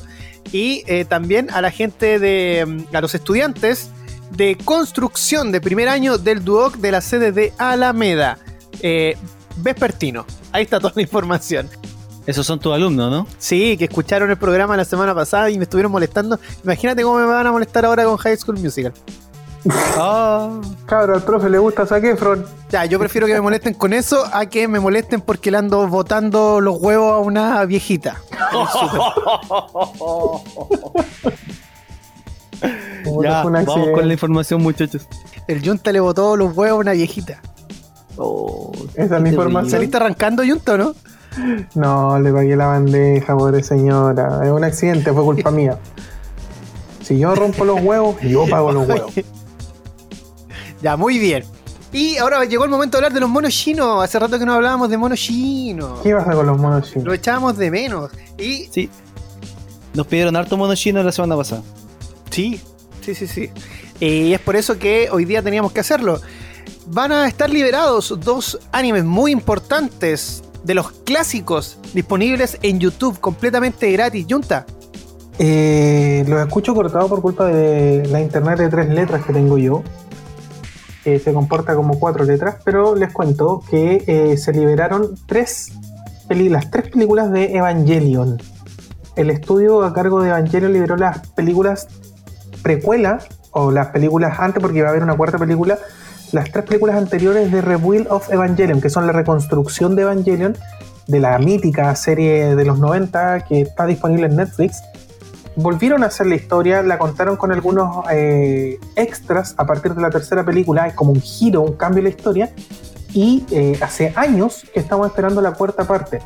y eh, también a la gente de mm, a los estudiantes de construcción de primer año del Duoc de la sede de Alameda. Eh, Vespertino ahí está toda la información. Esos son tus alumnos, ¿no? sí que escucharon el programa la semana pasada y me estuvieron molestando. Imagínate cómo me van a molestar ahora con High School Musical Ah, Cabro, al profe le gusta Zac Efron. Ya, yo prefiero que me molesten con eso a que me molesten porque le ando botando los huevos a una viejita. Ya, vamos con la información, muchachos. El Junta le botó los huevos a una viejita. Oh, Esa es la qué información. ¿Saliste arrancando, Junta, o no? No, le pagué la bandeja, pobre señora. Es un accidente, fue culpa mía. Si yo rompo los huevos, yo pago los huevos. Ya, muy bien. Y ahora llegó el momento de hablar de los monos chinos. Hace rato que no hablábamos de monos chinos. ¿Qué pasa con los monos chinos? Lo echábamos de menos. Y Sí. Nos pidieron harto mono chino la semana pasada. sí, sí, sí, sí. Y es por eso que hoy día teníamos que hacerlo. Van a estar liberados dos animes muy importantes de los clásicos disponibles en YouTube completamente gratis. Junta, Eh, los escucho cortados por culpa de la internet de tres letras que tengo yo. Se comporta como cuatro letras, pero les cuento que eh, se liberaron tres las tres películas de Evangelion. El estudio a cargo de Evangelion liberó las películas precuela, o las películas antes, porque iba a haber una cuarta película, las tres películas anteriores de Rebuild of Evangelion, que son la reconstrucción de Evangelion, de la mítica serie de los 90 que está disponible en Netflix volvieron a hacer la historia, la contaron con algunos eh, extras a partir de la tercera película, es como un giro, un cambio en la historia, y eh, hace años que estamos esperando la cuarta parte.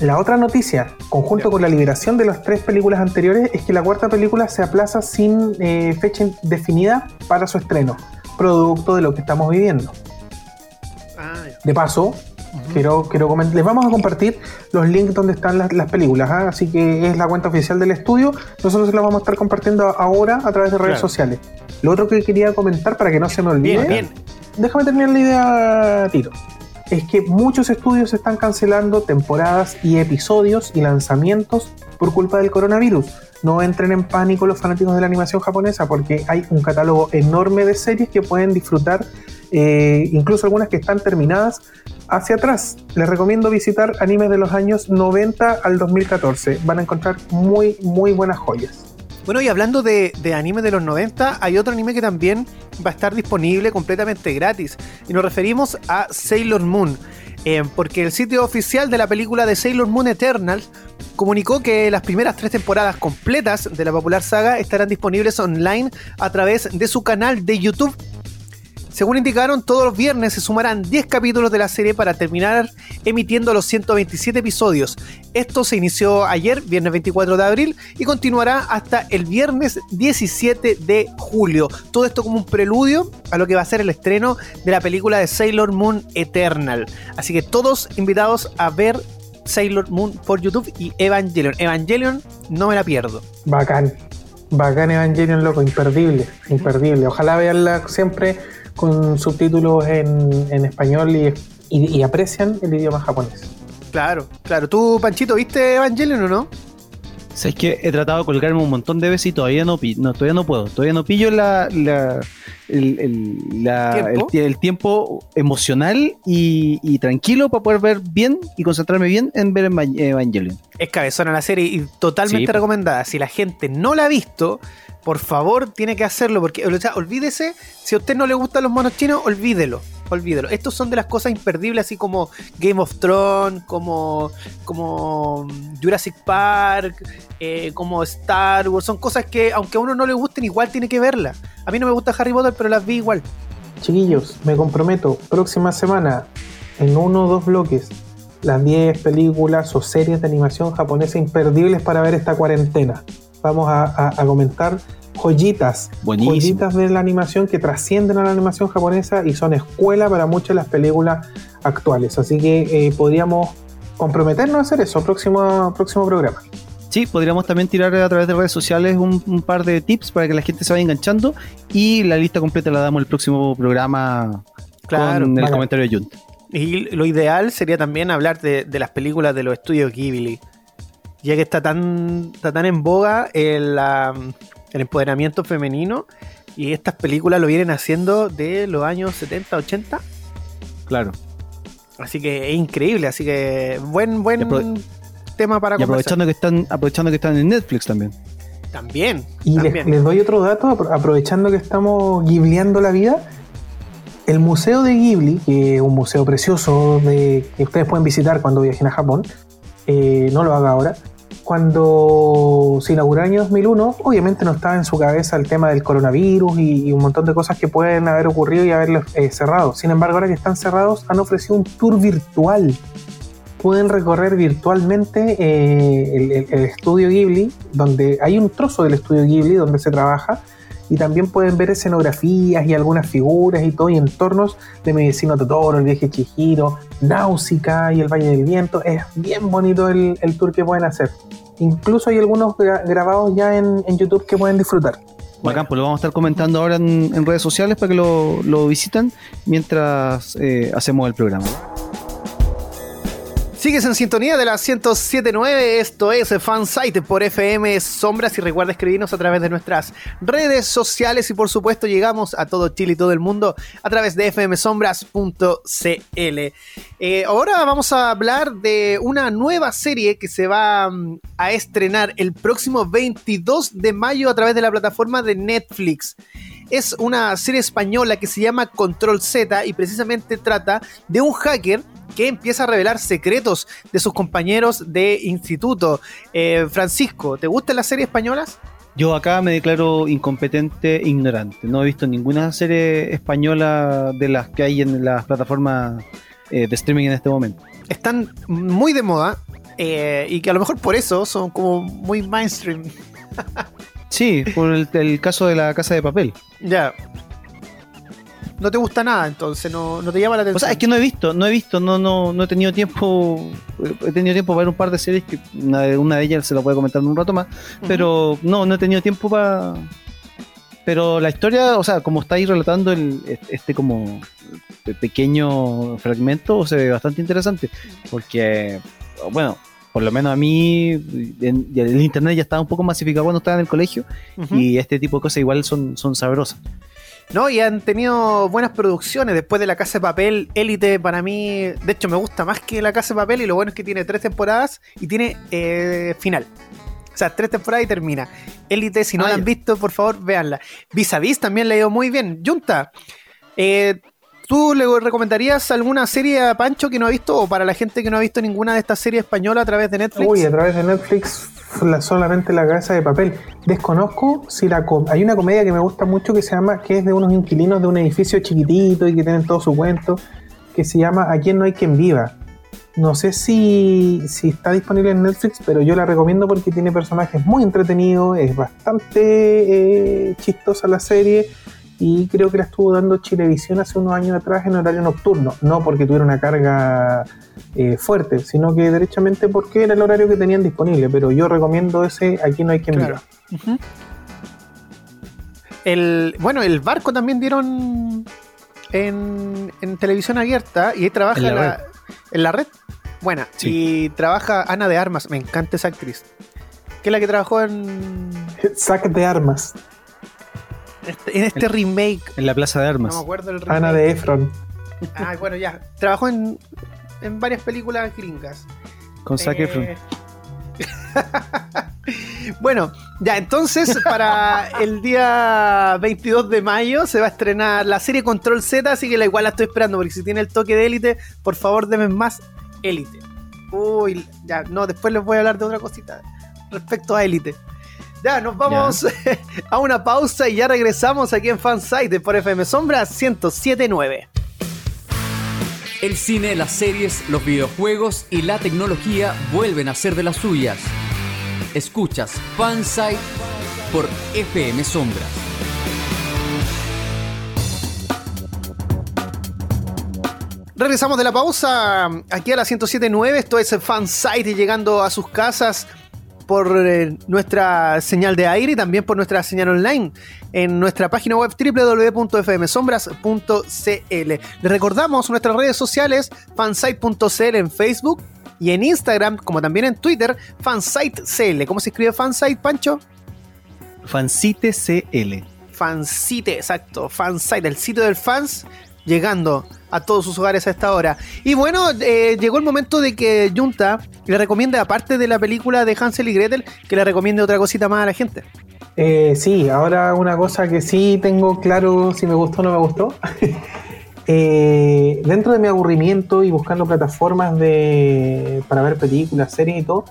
La otra noticia, conjunto con la liberación de las tres películas anteriores, es que la cuarta película se aplaza sin eh, fecha definida para su estreno, producto de lo que estamos viviendo. De paso, quiero, les vamos a compartir los links donde están las, las películas, ¿ah? así que es la cuenta oficial del estudio. Nosotros se la vamos a estar compartiendo ahora a través de redes Claro. sociales. Lo otro que quería comentar para que no se me olvide, bien, bien. déjame terminar la idea, Tiro. Es que muchos estudios están cancelando temporadas y episodios y lanzamientos por culpa del coronavirus. No entren en pánico los fanáticos de la animación japonesa porque hay un catálogo enorme de series que pueden disfrutar, eh, incluso algunas que están terminadas hacia atrás. Les recomiendo visitar animes de los años 90 al 2014. Van a encontrar muy, muy buenas joyas. Bueno, y hablando de, de anime de los 90, hay otro anime que también va a estar disponible completamente gratis. Y nos referimos a Sailor Moon. Eh, porque el sitio oficial de la película de Sailor Moon Eternal comunicó que las primeras tres temporadas completas de la popular saga estarán disponibles online a través de su canal de YouTube. Según indicaron, todos los viernes se sumarán 10 capítulos de la serie para terminar emitiendo los 127 episodios. Esto se inició ayer, viernes 24 de abril, y continuará hasta el viernes 17 de julio. Todo esto como un preludio a lo que va a ser el estreno de la película de Sailor Moon Eternal. Así que todos invitados a ver Sailor Moon por YouTube y Evangelion. Evangelion no me la pierdo. Bacán. Bacán Evangelion, loco, imperdible, imperdible. Ojalá veanla siempre con subtítulos en, en español y, y- y aprecian el idioma japonés. Claro, claro. ¿Tú, Panchito, viste Evangelion o no? Sabes que he tratado de colgarme un montón de veces y todavía no, no todavía no puedo. Todavía no pillo la, la- el, el- la- ¿Tiempo? el tie- el tiempo emocional y, y tranquilo para poder ver bien y concentrarme bien en ver Eva- Evangelion. Es cabezona la serie y totalmente Sí, recomendada. Si la gente no la ha visto, por favor tiene que hacerlo. Porque, o sea, olvídese, si a usted no le gustan los monos chinos, olvídelo. Olvídelo. Estos son de las cosas imperdibles, así como Game of Thrones, como, como Jurassic Park, eh, como Star Wars. Son cosas que, aunque a uno no le gusten, igual tiene que verlas. A mí no me gusta Harry Potter, pero las vi igual. Chiquillos, me comprometo, próxima semana, en uno o dos bloques, las 10 películas o series de animación japonesa imperdibles para ver esta cuarentena. Vamos a, comentar joyitas, Buenísimo. joyitas de la animación que trascienden a la animación japonesa y son escuela para muchas de las películas actuales. Así que eh, podríamos comprometernos a hacer eso, próximo, próximo programa. Sí, podríamos también tirar a través de redes sociales un, un par de tips para que la gente se vaya enganchando y la lista completa la damos el próximo programa Claro, con el comentario de Junt. Y lo ideal sería también hablar de, de las películas de los estudios Ghibli. Ya que está tan, está tan en boga el, el empoderamiento femenino. Y estas películas lo vienen haciendo de los años 70, 80. Claro. Así que es increíble. Así que buen, buen tema para Y conversar. aprovechando que están, aprovechando que están en Netflix también. También. Y les, también. les doy otro dato, apro- aprovechando que estamos ghibleando la vida. El Museo de Ghibli, que es un museo precioso de, que ustedes pueden visitar cuando viajen a Japón, eh, no lo haga ahora, cuando se inauguró el año 2001, obviamente no estaba en su cabeza el tema del coronavirus y, un montón de cosas que pueden haber ocurrido y haberlos eh, cerrado. Sin embargo, ahora que están cerrados, han ofrecido un tour virtual. Pueden recorrer virtualmente eh, el, estudio Ghibli, donde hay un trozo del estudio Ghibli donde se trabaja, y también pueden ver escenografías y algunas figuras y todo, y entornos de Medicino Totoro, el viaje Chihiro, Náusica y el Valle del Viento. Es bien bonito el, el tour que pueden hacer. Incluso hay algunos grabados ya en, YouTube que pueden disfrutar. Bacán, pues lo vamos a estar comentando ahora en, redes sociales para que lo, lo visiten mientras eh, hacemos el programa. Sigues en sintonía de la 1079, esto es Fansite por FM Sombras y recuerda escribirnos a través de nuestras redes sociales y por supuesto llegamos a todo Chile y todo el mundo a través de fmsombras.cl. Eh, ahora vamos a hablar de una nueva serie que se va mm, a estrenar el próximo 22 de mayo a través de la plataforma de Netflix es una serie española que se llama Control Z y precisamente trata de un hacker que empieza a revelar secretos de sus compañeros de instituto. Eh, Francisco, ¿te gustan las series españolas? Yo acá me declaro incompetente e ignorante. No he visto ninguna serie española de las que hay en las plataformas eh, de streaming en este momento. Están muy de moda eh, y que a lo mejor por eso son como muy mainstream. sí, por el, el, caso de la casa de papel. Ya, no te gusta nada, entonces no, te llama la atención. O sea, es que no he visto, no he visto, no, no, no he tenido tiempo, he tenido tiempo para ver un par de series que una de, una de ellas se la puedo comentar en un rato más, pero no, no he tenido tiempo para pero la historia, o sea, como estáis relatando el, este como pequeño fragmento, se ve bastante interesante. Porque, bueno, por lo menos a mí, el internet ya estaba un poco masificado cuando estaba en el colegio. Y este tipo de cosas igual son, son sabrosas. No, y han tenido buenas producciones. Después de La Casa de Papel, Élite para mí, de hecho me gusta más que La Casa de Papel y lo bueno es que tiene tres temporadas y tiene eh, final. O sea, tres temporadas y termina. Élite, si no la han visto, por favor, véanla. Vis a Vis también le ha ido muy bien. Junta, eh, ¿Tú le recomendarías alguna serie a Pancho que no ha visto o para la gente que no ha visto ninguna de estas series españolas a través de Netflix? Uy, a través de Netflix solamente La Casa de Papel. Desconozco si la hay una comedia que me gusta mucho que se llama, que es de unos inquilinos de un edificio chiquitito y que tienen todo su cuento, que se llama A quien no hay quien viva. No sé si, si está disponible en Netflix, pero yo la recomiendo porque tiene personajes muy entretenidos, es bastante eh, chistosa la serie y creo que la estuvo dando Chilevisión hace unos años atrás en horario nocturno, no porque tuviera una carga eh, fuerte, sino que derechamente porque era el horario que tenían disponible, pero yo recomiendo ese Aquí no hay quien claro. el, bueno, el barco también dieron en, televisión abierta y ahí trabaja en la, en la red. Buena. Y trabaja Ana de Armas. Me encanta esa actriz. Que es la que trabajó en. Sac de Armas. Este, en este remake. En la Plaza de Armas. No me acuerdo el remake. Ana de Efron. Ah, bueno, ya. Trabajó en, en varias películas gringas. Con Zac Efron. Eh, bueno, ya entonces para el día 22 de mayo se va a estrenar la serie Control Z, así que la igual la estoy esperando, porque si tiene el toque de élite, por favor denme más élite. Uy, ya, no, después les voy a hablar de otra cosita respecto a élite. Ya, nos vamos a una pausa y ya regresamos aquí en Fansite por FM Sombra 1079. El cine, las series, los videojuegos y la tecnología vuelven a ser de las suyas. Escuchas Fansite por FM Sombras. Regresamos de la pausa aquí a la 1079. Esto es Fansite llegando a sus casas por eh, nuestra señal de aire y también por nuestra señal online en nuestra página web www.fmsombras.cl. Les recordamos nuestras redes sociales, fansite.cl en Facebook y en Instagram, como también en Twitter, fansitecl. ¿Cómo se escribe fansite, Pancho? Fansitecl. Fansite, exacto. Fansite, el sitio del fans llegando a todos sus hogares a esta hora. Y bueno, eh, llegó el momento de que Junta le recomiende, aparte de la película de Hansel y Gretel, que le recomiende otra cosita más a la gente. Eh, sí, ahora una cosa que sí tengo claro si me gustó o no me gustó. Eh, dentro de mi aburrimiento y buscando plataformas de, para ver películas, series y todo,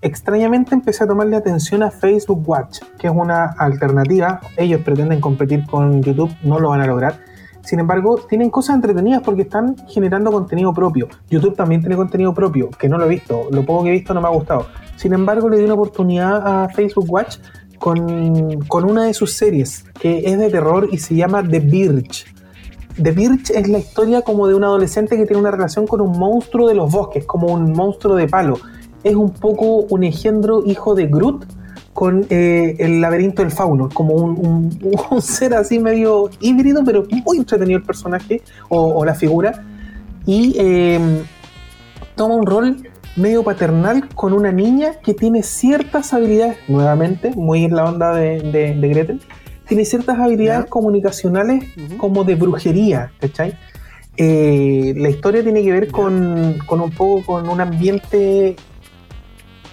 extrañamente empecé a tomarle atención a Facebook Watch, que es una alternativa. Ellos pretenden competir con YouTube, no lo van a lograr. Sin embargo, tienen cosas entretenidas porque están generando contenido propio. YouTube también tiene contenido propio, que no lo he visto. Lo poco que he visto no me ha gustado. Sin embargo, le di una oportunidad a Facebook Watch con, con una de sus series, que es de terror y se llama The Birch. The Birch es la historia como de un adolescente que tiene una relación con un monstruo de los bosques, como un monstruo de palo. Es un poco un engendro hijo de Groot con eh, el laberinto del fauno, como un, un, ser así medio híbrido, pero muy entretenido el personaje o, la figura. Y em, toma un rol medio paternal con una niña que tiene ciertas habilidades, nuevamente, muy en la onda de, de, Gretel, tiene ciertas habilidades comunicacionales como de brujería, ¿cachai? Eh, la historia tiene que ver con, con, un poco con un ambiente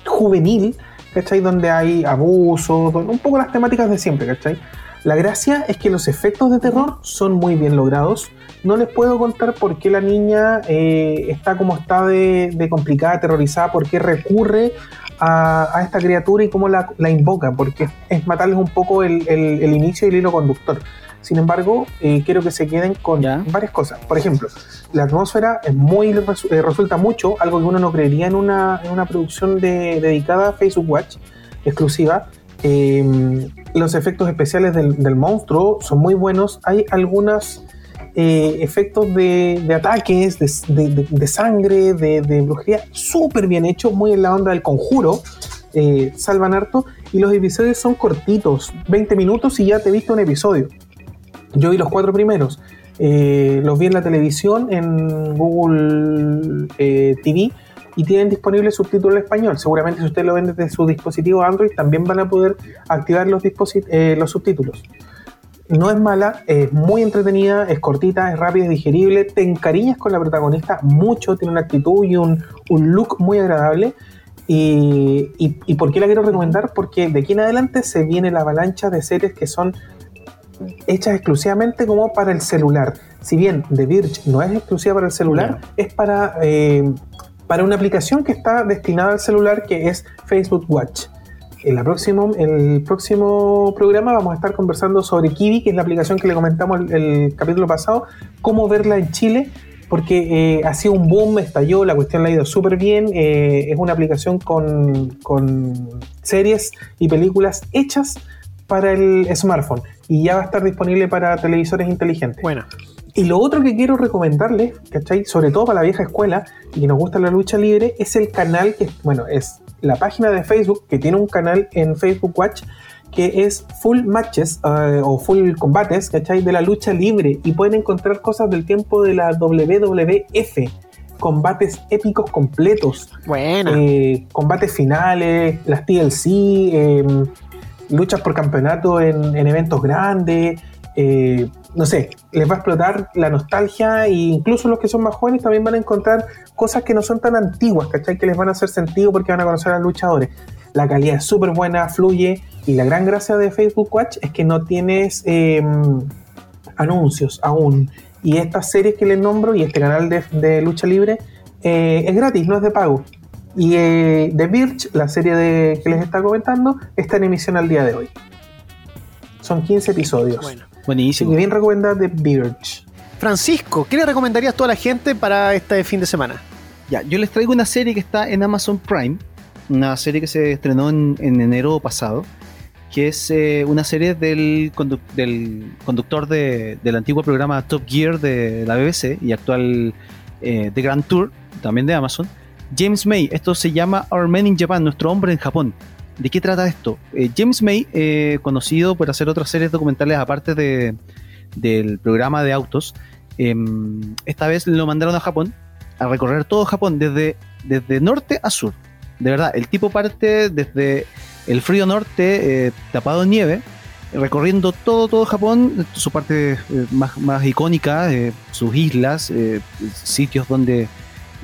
juvenil, ¿cachai? Donde hay abusos, un poco las temáticas de siempre, ¿cachai? La gracia es que los efectos de terror son muy bien logrados. No les puedo contar por qué la niña eh, está como está de, complicada, aterrorizada, por qué recurre a, esta criatura y cómo la, invoca, porque es matarles un poco el, inicio y el hilo conductor. Sin embargo, eh, quiero que se queden con varias cosas. Por ejemplo, la atmósfera es muy eh, resulta mucho, algo que uno no creería en una, producción dedicada a Facebook Watch exclusiva. Em, los efectos especiales del, monstruo son muy buenos. Hay algunos eh, efectos de, ataques, de, sangre, de, brujería, súper bien hechos, muy en la onda del conjuro. Eh, salvan harto. Y los episodios son cortitos, 20 minutos y ya te he visto un episodio. Yo vi los cuatro primeros. Eh, los vi en la televisión, en Google TV y tienen disponible subtítulo en español. Seguramente si usted lo ven desde su dispositivo Android también van a poder activar los, eh, los subtítulos. No es mala, es muy entretenida, es cortita, es rápida, es digerible, te encariñas con la protagonista mucho, tiene una actitud y un, look muy agradable. Y, y, por qué la quiero recomendar? Porque de aquí en adelante se viene la avalancha de series que son hechas exclusivamente como para el celular. Si bien The Verge no es exclusiva para el celular, es para eh, para una aplicación que está destinada al celular que es Facebook Watch. En la próximo, el próximo programa vamos a estar conversando sobre Kiwi, que es la aplicación que le comentamos el, capítulo pasado, cómo verla en Chile, porque eh, ha sido un boom, estalló, la cuestión la ha ido súper bien, eh, es una aplicación con, con series y películas hechas para el smartphone y ya va a estar disponible para televisores inteligentes. Bueno. Y lo otro que quiero recomendarles, ¿cachai? Sobre todo para la vieja escuela y que nos gusta la lucha libre, es el canal que, bueno, es la página de Facebook que tiene un canal en Facebook Watch que es Full Matches eh, o Full Combates, ¿cachai? De la lucha libre y pueden encontrar cosas del tiempo de la WWF. Combates épicos completos. Bueno. Eh, combates finales, las TLC, em, luchas por campeonato en, en eventos grandes. Eh, no sé, les va a explotar la nostalgia e incluso los que son más jóvenes también van a encontrar cosas que no son tan antiguas, ¿cachai? Que les van a hacer sentido porque van a conocer a los luchadores. La calidad es súper buena, fluye y la gran gracia de Facebook Watch es que no tienes em, anuncios aún. Y estas series que les nombro y este canal de, lucha libre eh, es gratis, no es de pago. Y eh, The Birch, la serie de, que les está comentando, está en emisión al día de hoy. Son 15 episodios. Bueno. Buenísimo. Y bien recomendada de Birch. Francisco, ¿qué le recomendarías a toda la gente para este fin de semana? Ya, yo les traigo una serie que está en Amazon Prime, una serie que se estrenó en, enero pasado, que es eh, una serie del, del conductor del antiguo programa Top Gear de la BBC y actual eh, The Grand Tour, también de Amazon, James May. Esto se llama Our Man in Japan, nuestro hombre en Japón. ¿De qué trata esto? Eh, James May, eh, conocido por hacer otras series documentales aparte de, del programa de autos, em, esta vez lo mandaron a Japón a recorrer todo Japón desde, desde norte a sur. De verdad, el tipo parte desde el frío norte, eh, tapado en nieve, recorriendo todo, todo Japón, su parte más, más, icónica, sus islas, sitios donde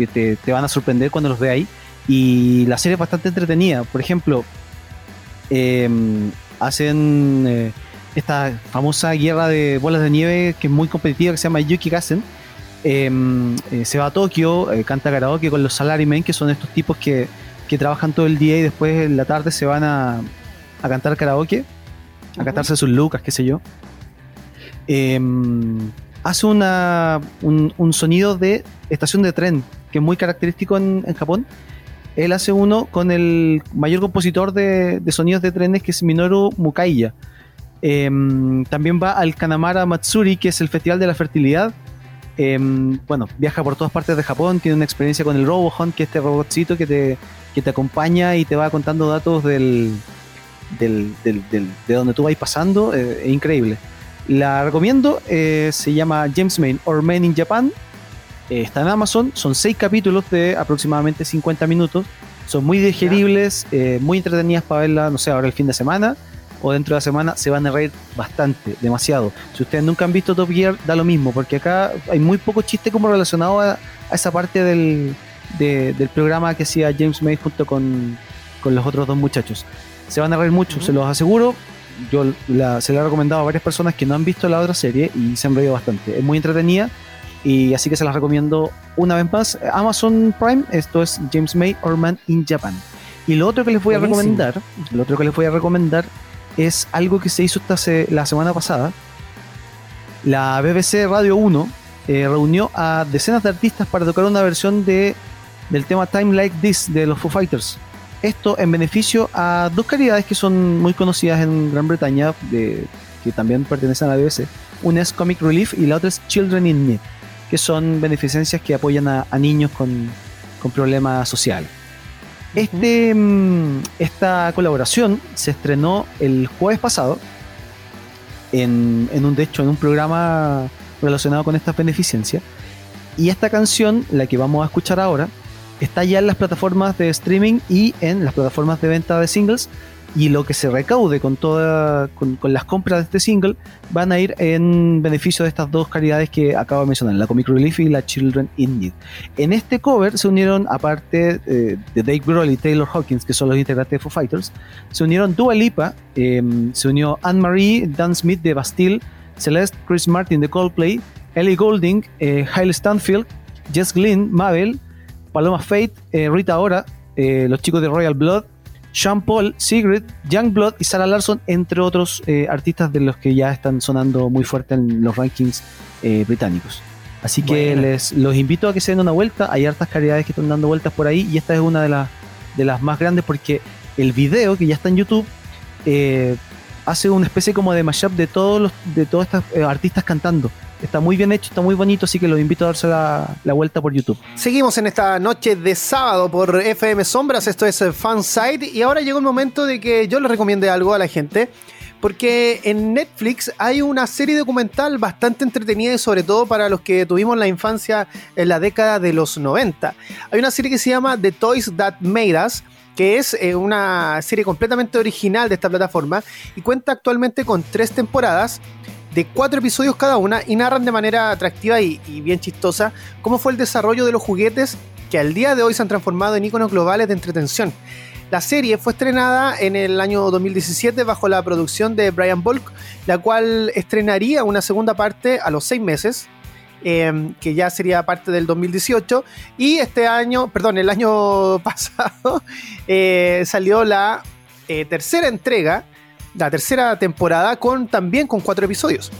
te, te, van a sorprender cuando los ve ahí. Y la serie es bastante entretenida. Por ejemplo, Em, hacen eh, esta famosa guerra de bolas de nieve que es muy competitiva que se llama Yuki Gassen. Em, eh, se va a Tokio, eh, canta karaoke con los salarymen, que son estos tipos que, que trabajan todo el día y después en la tarde se van a, a cantar karaoke, a cantarse sus lucas, qué sé yo. Em, hace una, un, un sonido de estación de tren, que es muy característico en, Japón. Él hace uno con el mayor compositor de, sonidos de trenes, que es Minoru Mukaiya. Em, también va al Kanamara Matsuri, que es el Festival de la Fertilidad. Em, bueno, viaja por todas partes de Japón, tiene una experiencia con el RoboHunt, que es este robotcito que te, que te acompaña y te va contando datos del, del, del- de donde tú vas pasando. eh, es increíble. La recomiendo, eh, se llama James Main or Men in Japan. Eh, está en Amazon, son seis capítulos de aproximadamente 50 minutos. Son muy digeribles, eh, muy entretenidas para verla, no sé, ahora el fin de semana o dentro de la semana. Se van a reír bastante, demasiado. Si ustedes nunca han visto Top Gear, da lo mismo, porque acá hay muy poco chiste como relacionado a, a esa parte del, de- del programa que hacía James May junto con, con los otros dos muchachos. Se van a reír mucho, Ujú. se los aseguro. Yo la- se la he recomendado a varias personas que no han visto la otra serie y se han reído bastante. Es muy entretenida y así que se las recomiendo una vez más. Amazon Prime, esto es James May or Man in Japan. Y lo otro que les voy a Buenísimo. recomendar, lo otro que les voy a recomendar es algo que se hizo esta se- la semana pasada. La BBC Radio 1 eh, reunió a decenas de artistas para tocar una versión de, del tema Time Like This de los Foo Fighters. Esto en beneficio a dos caridades que son muy conocidas en Gran Bretaña, de- que también pertenecen a la BBC. Una es Comic Relief y la otra es Children in Need, que son beneficencias que apoyan a, a niños con, con problemas sociales. Este, mm, esta colaboración se estrenó el jueves pasado en, en un de hecho en un programa relacionado con estas beneficencias y esta canción la que vamos a escuchar ahora está ya en las plataformas de streaming y en las plataformas de venta de singles y lo que se recaude con toda con, las compras de este single van a ir en beneficio de estas dos caridades que acabo de mencionar, la Comic Relief y la Children in Need. En este cover se unieron, aparte eh, de Dave Grohl y Taylor Hawkins, que son los integrantes de Foo Fighters, se unieron Dua Lipa, eh, se unió Anne-Marie, Dan Smith de Bastille, Celeste, Chris Martin de Coldplay, Ellie Goulding, eh, Hailey Stanfield, Jess Glynn, Mabel, Paloma Faith, eh, Rita Ora, eh, los chicos de Royal Blood, Sean Paul, Sigrid, Youngblood y Sarah Larson, entre otros eh, artistas de los que ya están sonando muy fuerte en los rankings eh, británicos. Así que les los invito a que se den una vuelta. Hay hartas caridades que están dando vueltas por ahí y esta es una de las de las más grandes porque el video que ya está en YouTube eh, hace una especie como de mashup de todos los de todos estos artistas cantando. Está muy bien hecho, está muy bonito, así que los invito a darse la, vuelta por YouTube. Seguimos en esta noche de sábado por FM Sombras, esto es Fanside y ahora llegó el momento de que yo les recomiende algo a la gente porque en Netflix hay una serie documental bastante entretenida y sobre todo para los que tuvimos la infancia en la década de los 90. Hay una serie que se llama The Toys That Made Us que es eh, una serie completamente original de esta plataforma y cuenta actualmente con tres temporadas de cuatro episodios cada una y narran de manera atractiva y, bien chistosa cómo fue el desarrollo de los juguetes que al día de hoy se han transformado en iconos globales de entretención. La serie fue estrenada en el año 2017 bajo la producción de Brian Bulk, la cual estrenaría una segunda parte a los seis meses, eh, que ya sería parte del 2018. Y este año, perdón, el año pasado eh, salió la eh, tercera entrega, la tercera temporada, con también con cuatro episodios.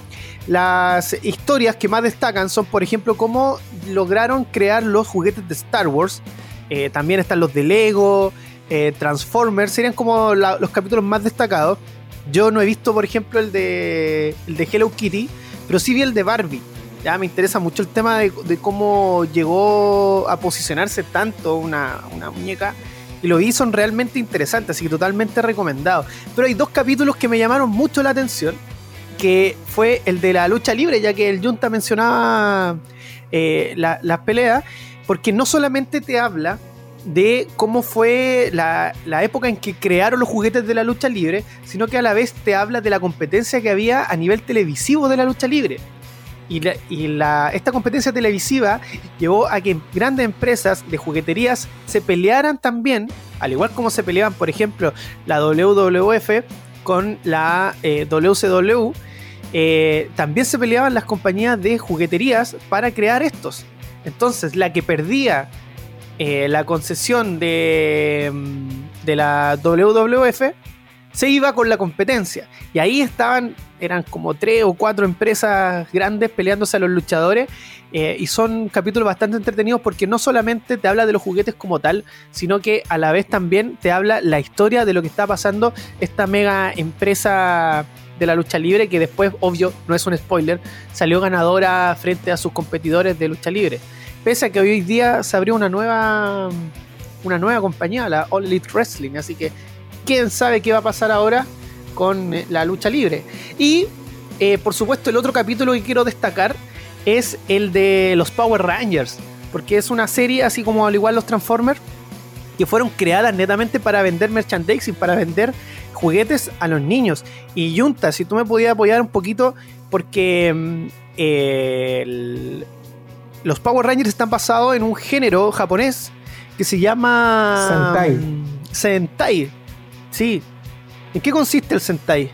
Las historias que más destacan son, por ejemplo, cómo lograron crear los juguetes de Star Wars. Eh, también están los de Lego, eh, Transformers, serían como los capítulos más destacados. Yo no he visto, por ejemplo, el de, el de Hello Kitty, pero sí vi el de Barbie. Ya me interesa mucho el tema de, de cómo llegó a posicionarse tanto una, una muñeca. Y lo vi, son realmente interesantes, así que totalmente recomendado. Pero hay dos capítulos que me llamaron mucho la atención, que fue el de la lucha libre, ya que el Junta mencionaba eh, la- las peleas, porque no solamente te habla de cómo fue la, la época en que crearon los juguetes de la lucha libre, sino que a la vez te habla de la competencia que había a nivel televisivo de la lucha libre. Y, la- esta competencia televisiva llevó a que grandes empresas de jugueterías se pelearan también, al igual como se peleaban, por ejemplo, la WWF con la eh, WCW, eh, también se peleaban las compañías de jugueterías para crear estos. Entonces, la que perdía eh, la concesión de, mm, de la WWF se iba con la competencia. Y ahí estaban, eran como tres o cuatro empresas grandes peleándose a los luchadores. eh, y son capítulos bastante entretenidos porque no solamente te habla de los juguetes como tal, sino que a la vez también te habla la historia de lo que está pasando esta mega empresa de la lucha libre que después, obvio, no es un spoiler, salió ganadora frente a sus competidores de lucha libre. Pese a que hoy día se abrió una nueva una nueva compañía, la All Elite Wrestling, así que quién sabe qué va a pasar ahora con eh, la lucha libre. Y eh, por supuesto el otro capítulo que quiero destacar es el de los Power Rangers, porque es una serie así como al igual los Transformers que fueron creadas netamente para vender merchandising, para vender juguetes a los niños. Y Junta, si tú me podías apoyar un poquito, porque mm, eh, el- los Power Rangers están basados en un género japonés que se llama Sentai. mm, Sentai. Sí. ¿En qué consiste el Sentai?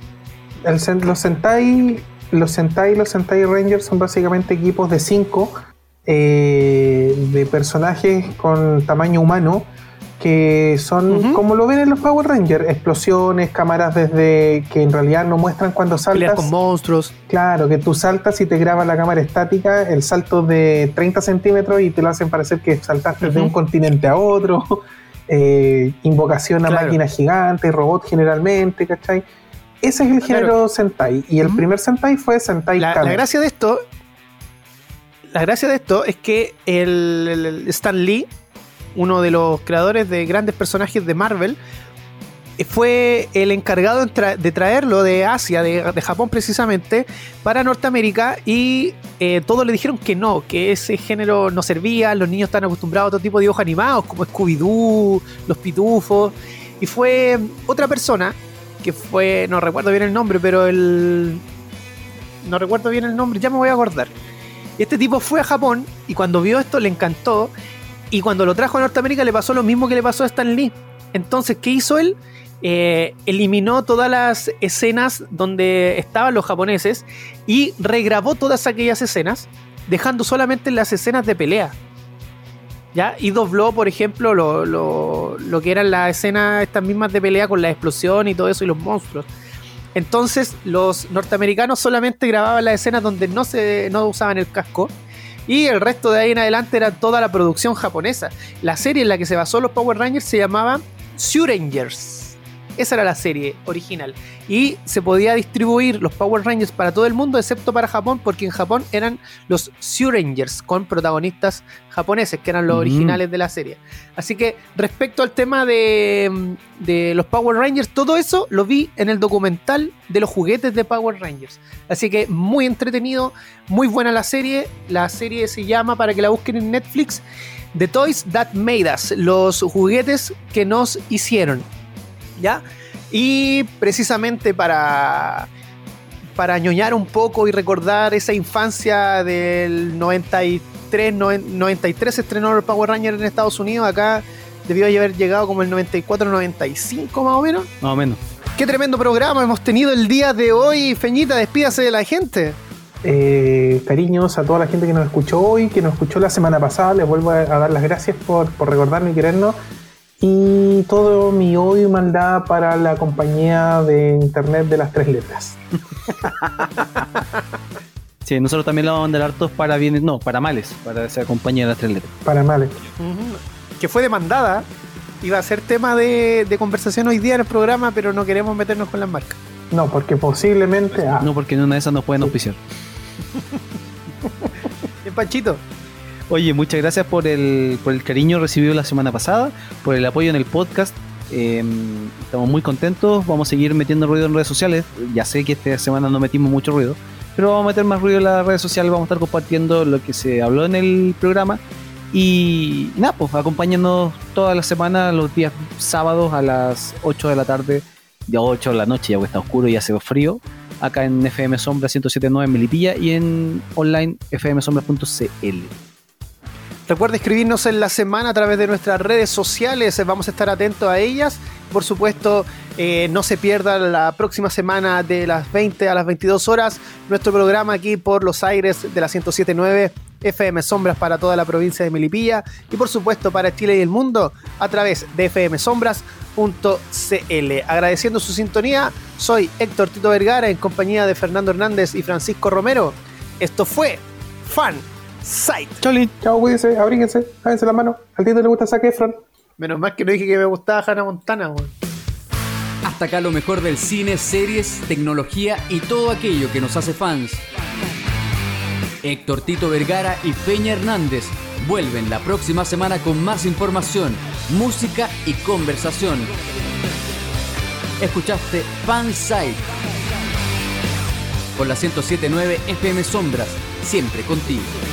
El los Sentai, los Sentai y los Sentai Rangers son básicamente equipos de 5 de personajes con tamaño humano que son como lo ven en los Power Rangers, explosiones, cámaras desde que en realidad no muestran cuando Peleas saltas. con monstruos. Claro, que tú saltas y te graba la cámara estática el salto de 30 centímetros y te lo hacen parecer que saltaste de un continente a otro. Eh, invocación a Claro. máquinas gigantes, robots generalmente, ¿cachai? Ese es el Claro. género Sentai. Y el primer Sentai fue Sentai La, Kame. la gracia de esto. La gracia de esto es que el, Stan Lee, uno de los creadores de grandes personajes de Marvel, fue el encargado de traerlo de Asia, de, Japón precisamente, para Norteamérica y eh, todos le dijeron que no, que ese género no servía, los niños están acostumbrados a otro tipo de dibujos animados como Scooby-Doo, los pitufos, y fue otra persona que fue, no recuerdo bien el nombre, pero el... No recuerdo bien el nombre, ya me voy a acordar. Este tipo fue a Japón y cuando vio esto le encantó y cuando lo trajo a Norteamérica le pasó lo mismo que le pasó a Stan Lee. Entonces, ¿qué hizo él? Eh, eliminó todas las escenas donde estaban los japoneses y regrabó todas aquellas escenas, dejando solamente las escenas de pelea. ¿Ya? Y dobló, por ejemplo, lo, lo- lo que eran las escenas estas mismas de pelea con la explosión y todo eso y los monstruos. Entonces, los norteamericanos solamente grababan las escenas donde no, se, no usaban el casco. Y el resto de ahí en adelante era toda la producción japonesa. La serie en la que se basó los Power Rangers se llamaba Rangers. Esa era la serie original. Y se podía distribuir los Power Rangers para todo el mundo, excepto para Japón, porque en Japón eran los Rangers con protagonistas japoneses, que eran los Mm. originales de la serie. Así que respecto al tema de, de los Power Rangers, todo eso lo vi en el documental de los juguetes de Power Rangers. Así que muy entretenido, muy buena la serie. La serie se llama, para que la busquen en Netflix, The Toys That Made Us, los juguetes que nos hicieron. ¿Ya? Y precisamente para, para ñoñar un poco y recordar esa infancia del 93, noven- 93 se estrenó el Power Ranger en Estados Unidos, acá debió haber llegado como el 94, 95 más o menos. Más o menos. Qué tremendo programa hemos tenido el día de hoy. Feñita, despídase de la gente. Eh, cariños a toda la gente que nos escuchó hoy, que nos escuchó la semana pasada. Les vuelvo a, a dar las gracias por, por recordarnos y querernos. Y todo mi odio y maldad para la compañía de internet de las tres letras. Sí, nosotros también lo vamos a mandar hartos para bienes, no, para males, para esa compañía de las tres letras. Para males. Que fue demandada. Iba a ser tema de, de conversación hoy día en el programa, pero no queremos meternos con las marcas. No, porque posiblemente. ah, No, porque en una de esas nos pueden auspiciar. Bien, Panchito. Oye, muchas gracias por el, por el cariño recibido la semana pasada, por el apoyo en el podcast. Eh, estamos muy contentos. Vamos a seguir metiendo ruido en redes sociales. Ya sé que esta semana no metimos mucho ruido, pero vamos a meter más ruido en las redes sociales. Vamos a estar compartiendo lo que se habló en el programa. Y nada, pues acompáñanos toda la semana, los días sábados a las 8 de la tarde, ya 8 de la noche, ya que está oscuro y hace frío, acá en FM Sombra 107.9 en Melipilla y en online fmsombra.cl. Recuerda escribirnos en la semana a través de nuestras redes sociales, vamos a estar atentos a ellas. Por supuesto, eh, no se pierda la próxima semana de las 20 a las 22 horas nuestro programa aquí por los aires de la 107.9 FM Sombras para toda la provincia de Melipilla y por supuesto para Chile y el mundo a través de fmsombras.cl. Agradeciendo su sintonía, soy Héctor Tito Vergara en compañía de Fernando Hernández y Francisco Romero. Esto fue Fan Site. Choli, chao, cuídense, abríguense, lávense la mano. Al Tito le gusta Zac Efron. Menos mal que no dije que me gustaba Hannah Montana, weón. Hasta acá lo mejor del cine, series, tecnología y todo aquello que nos hace fans. Héctor Tito Vergara y Peña Hernández vuelven la próxima semana con más información, música y conversación. Escuchaste Fanside por la 1079 FM Sombras, siempre contigo.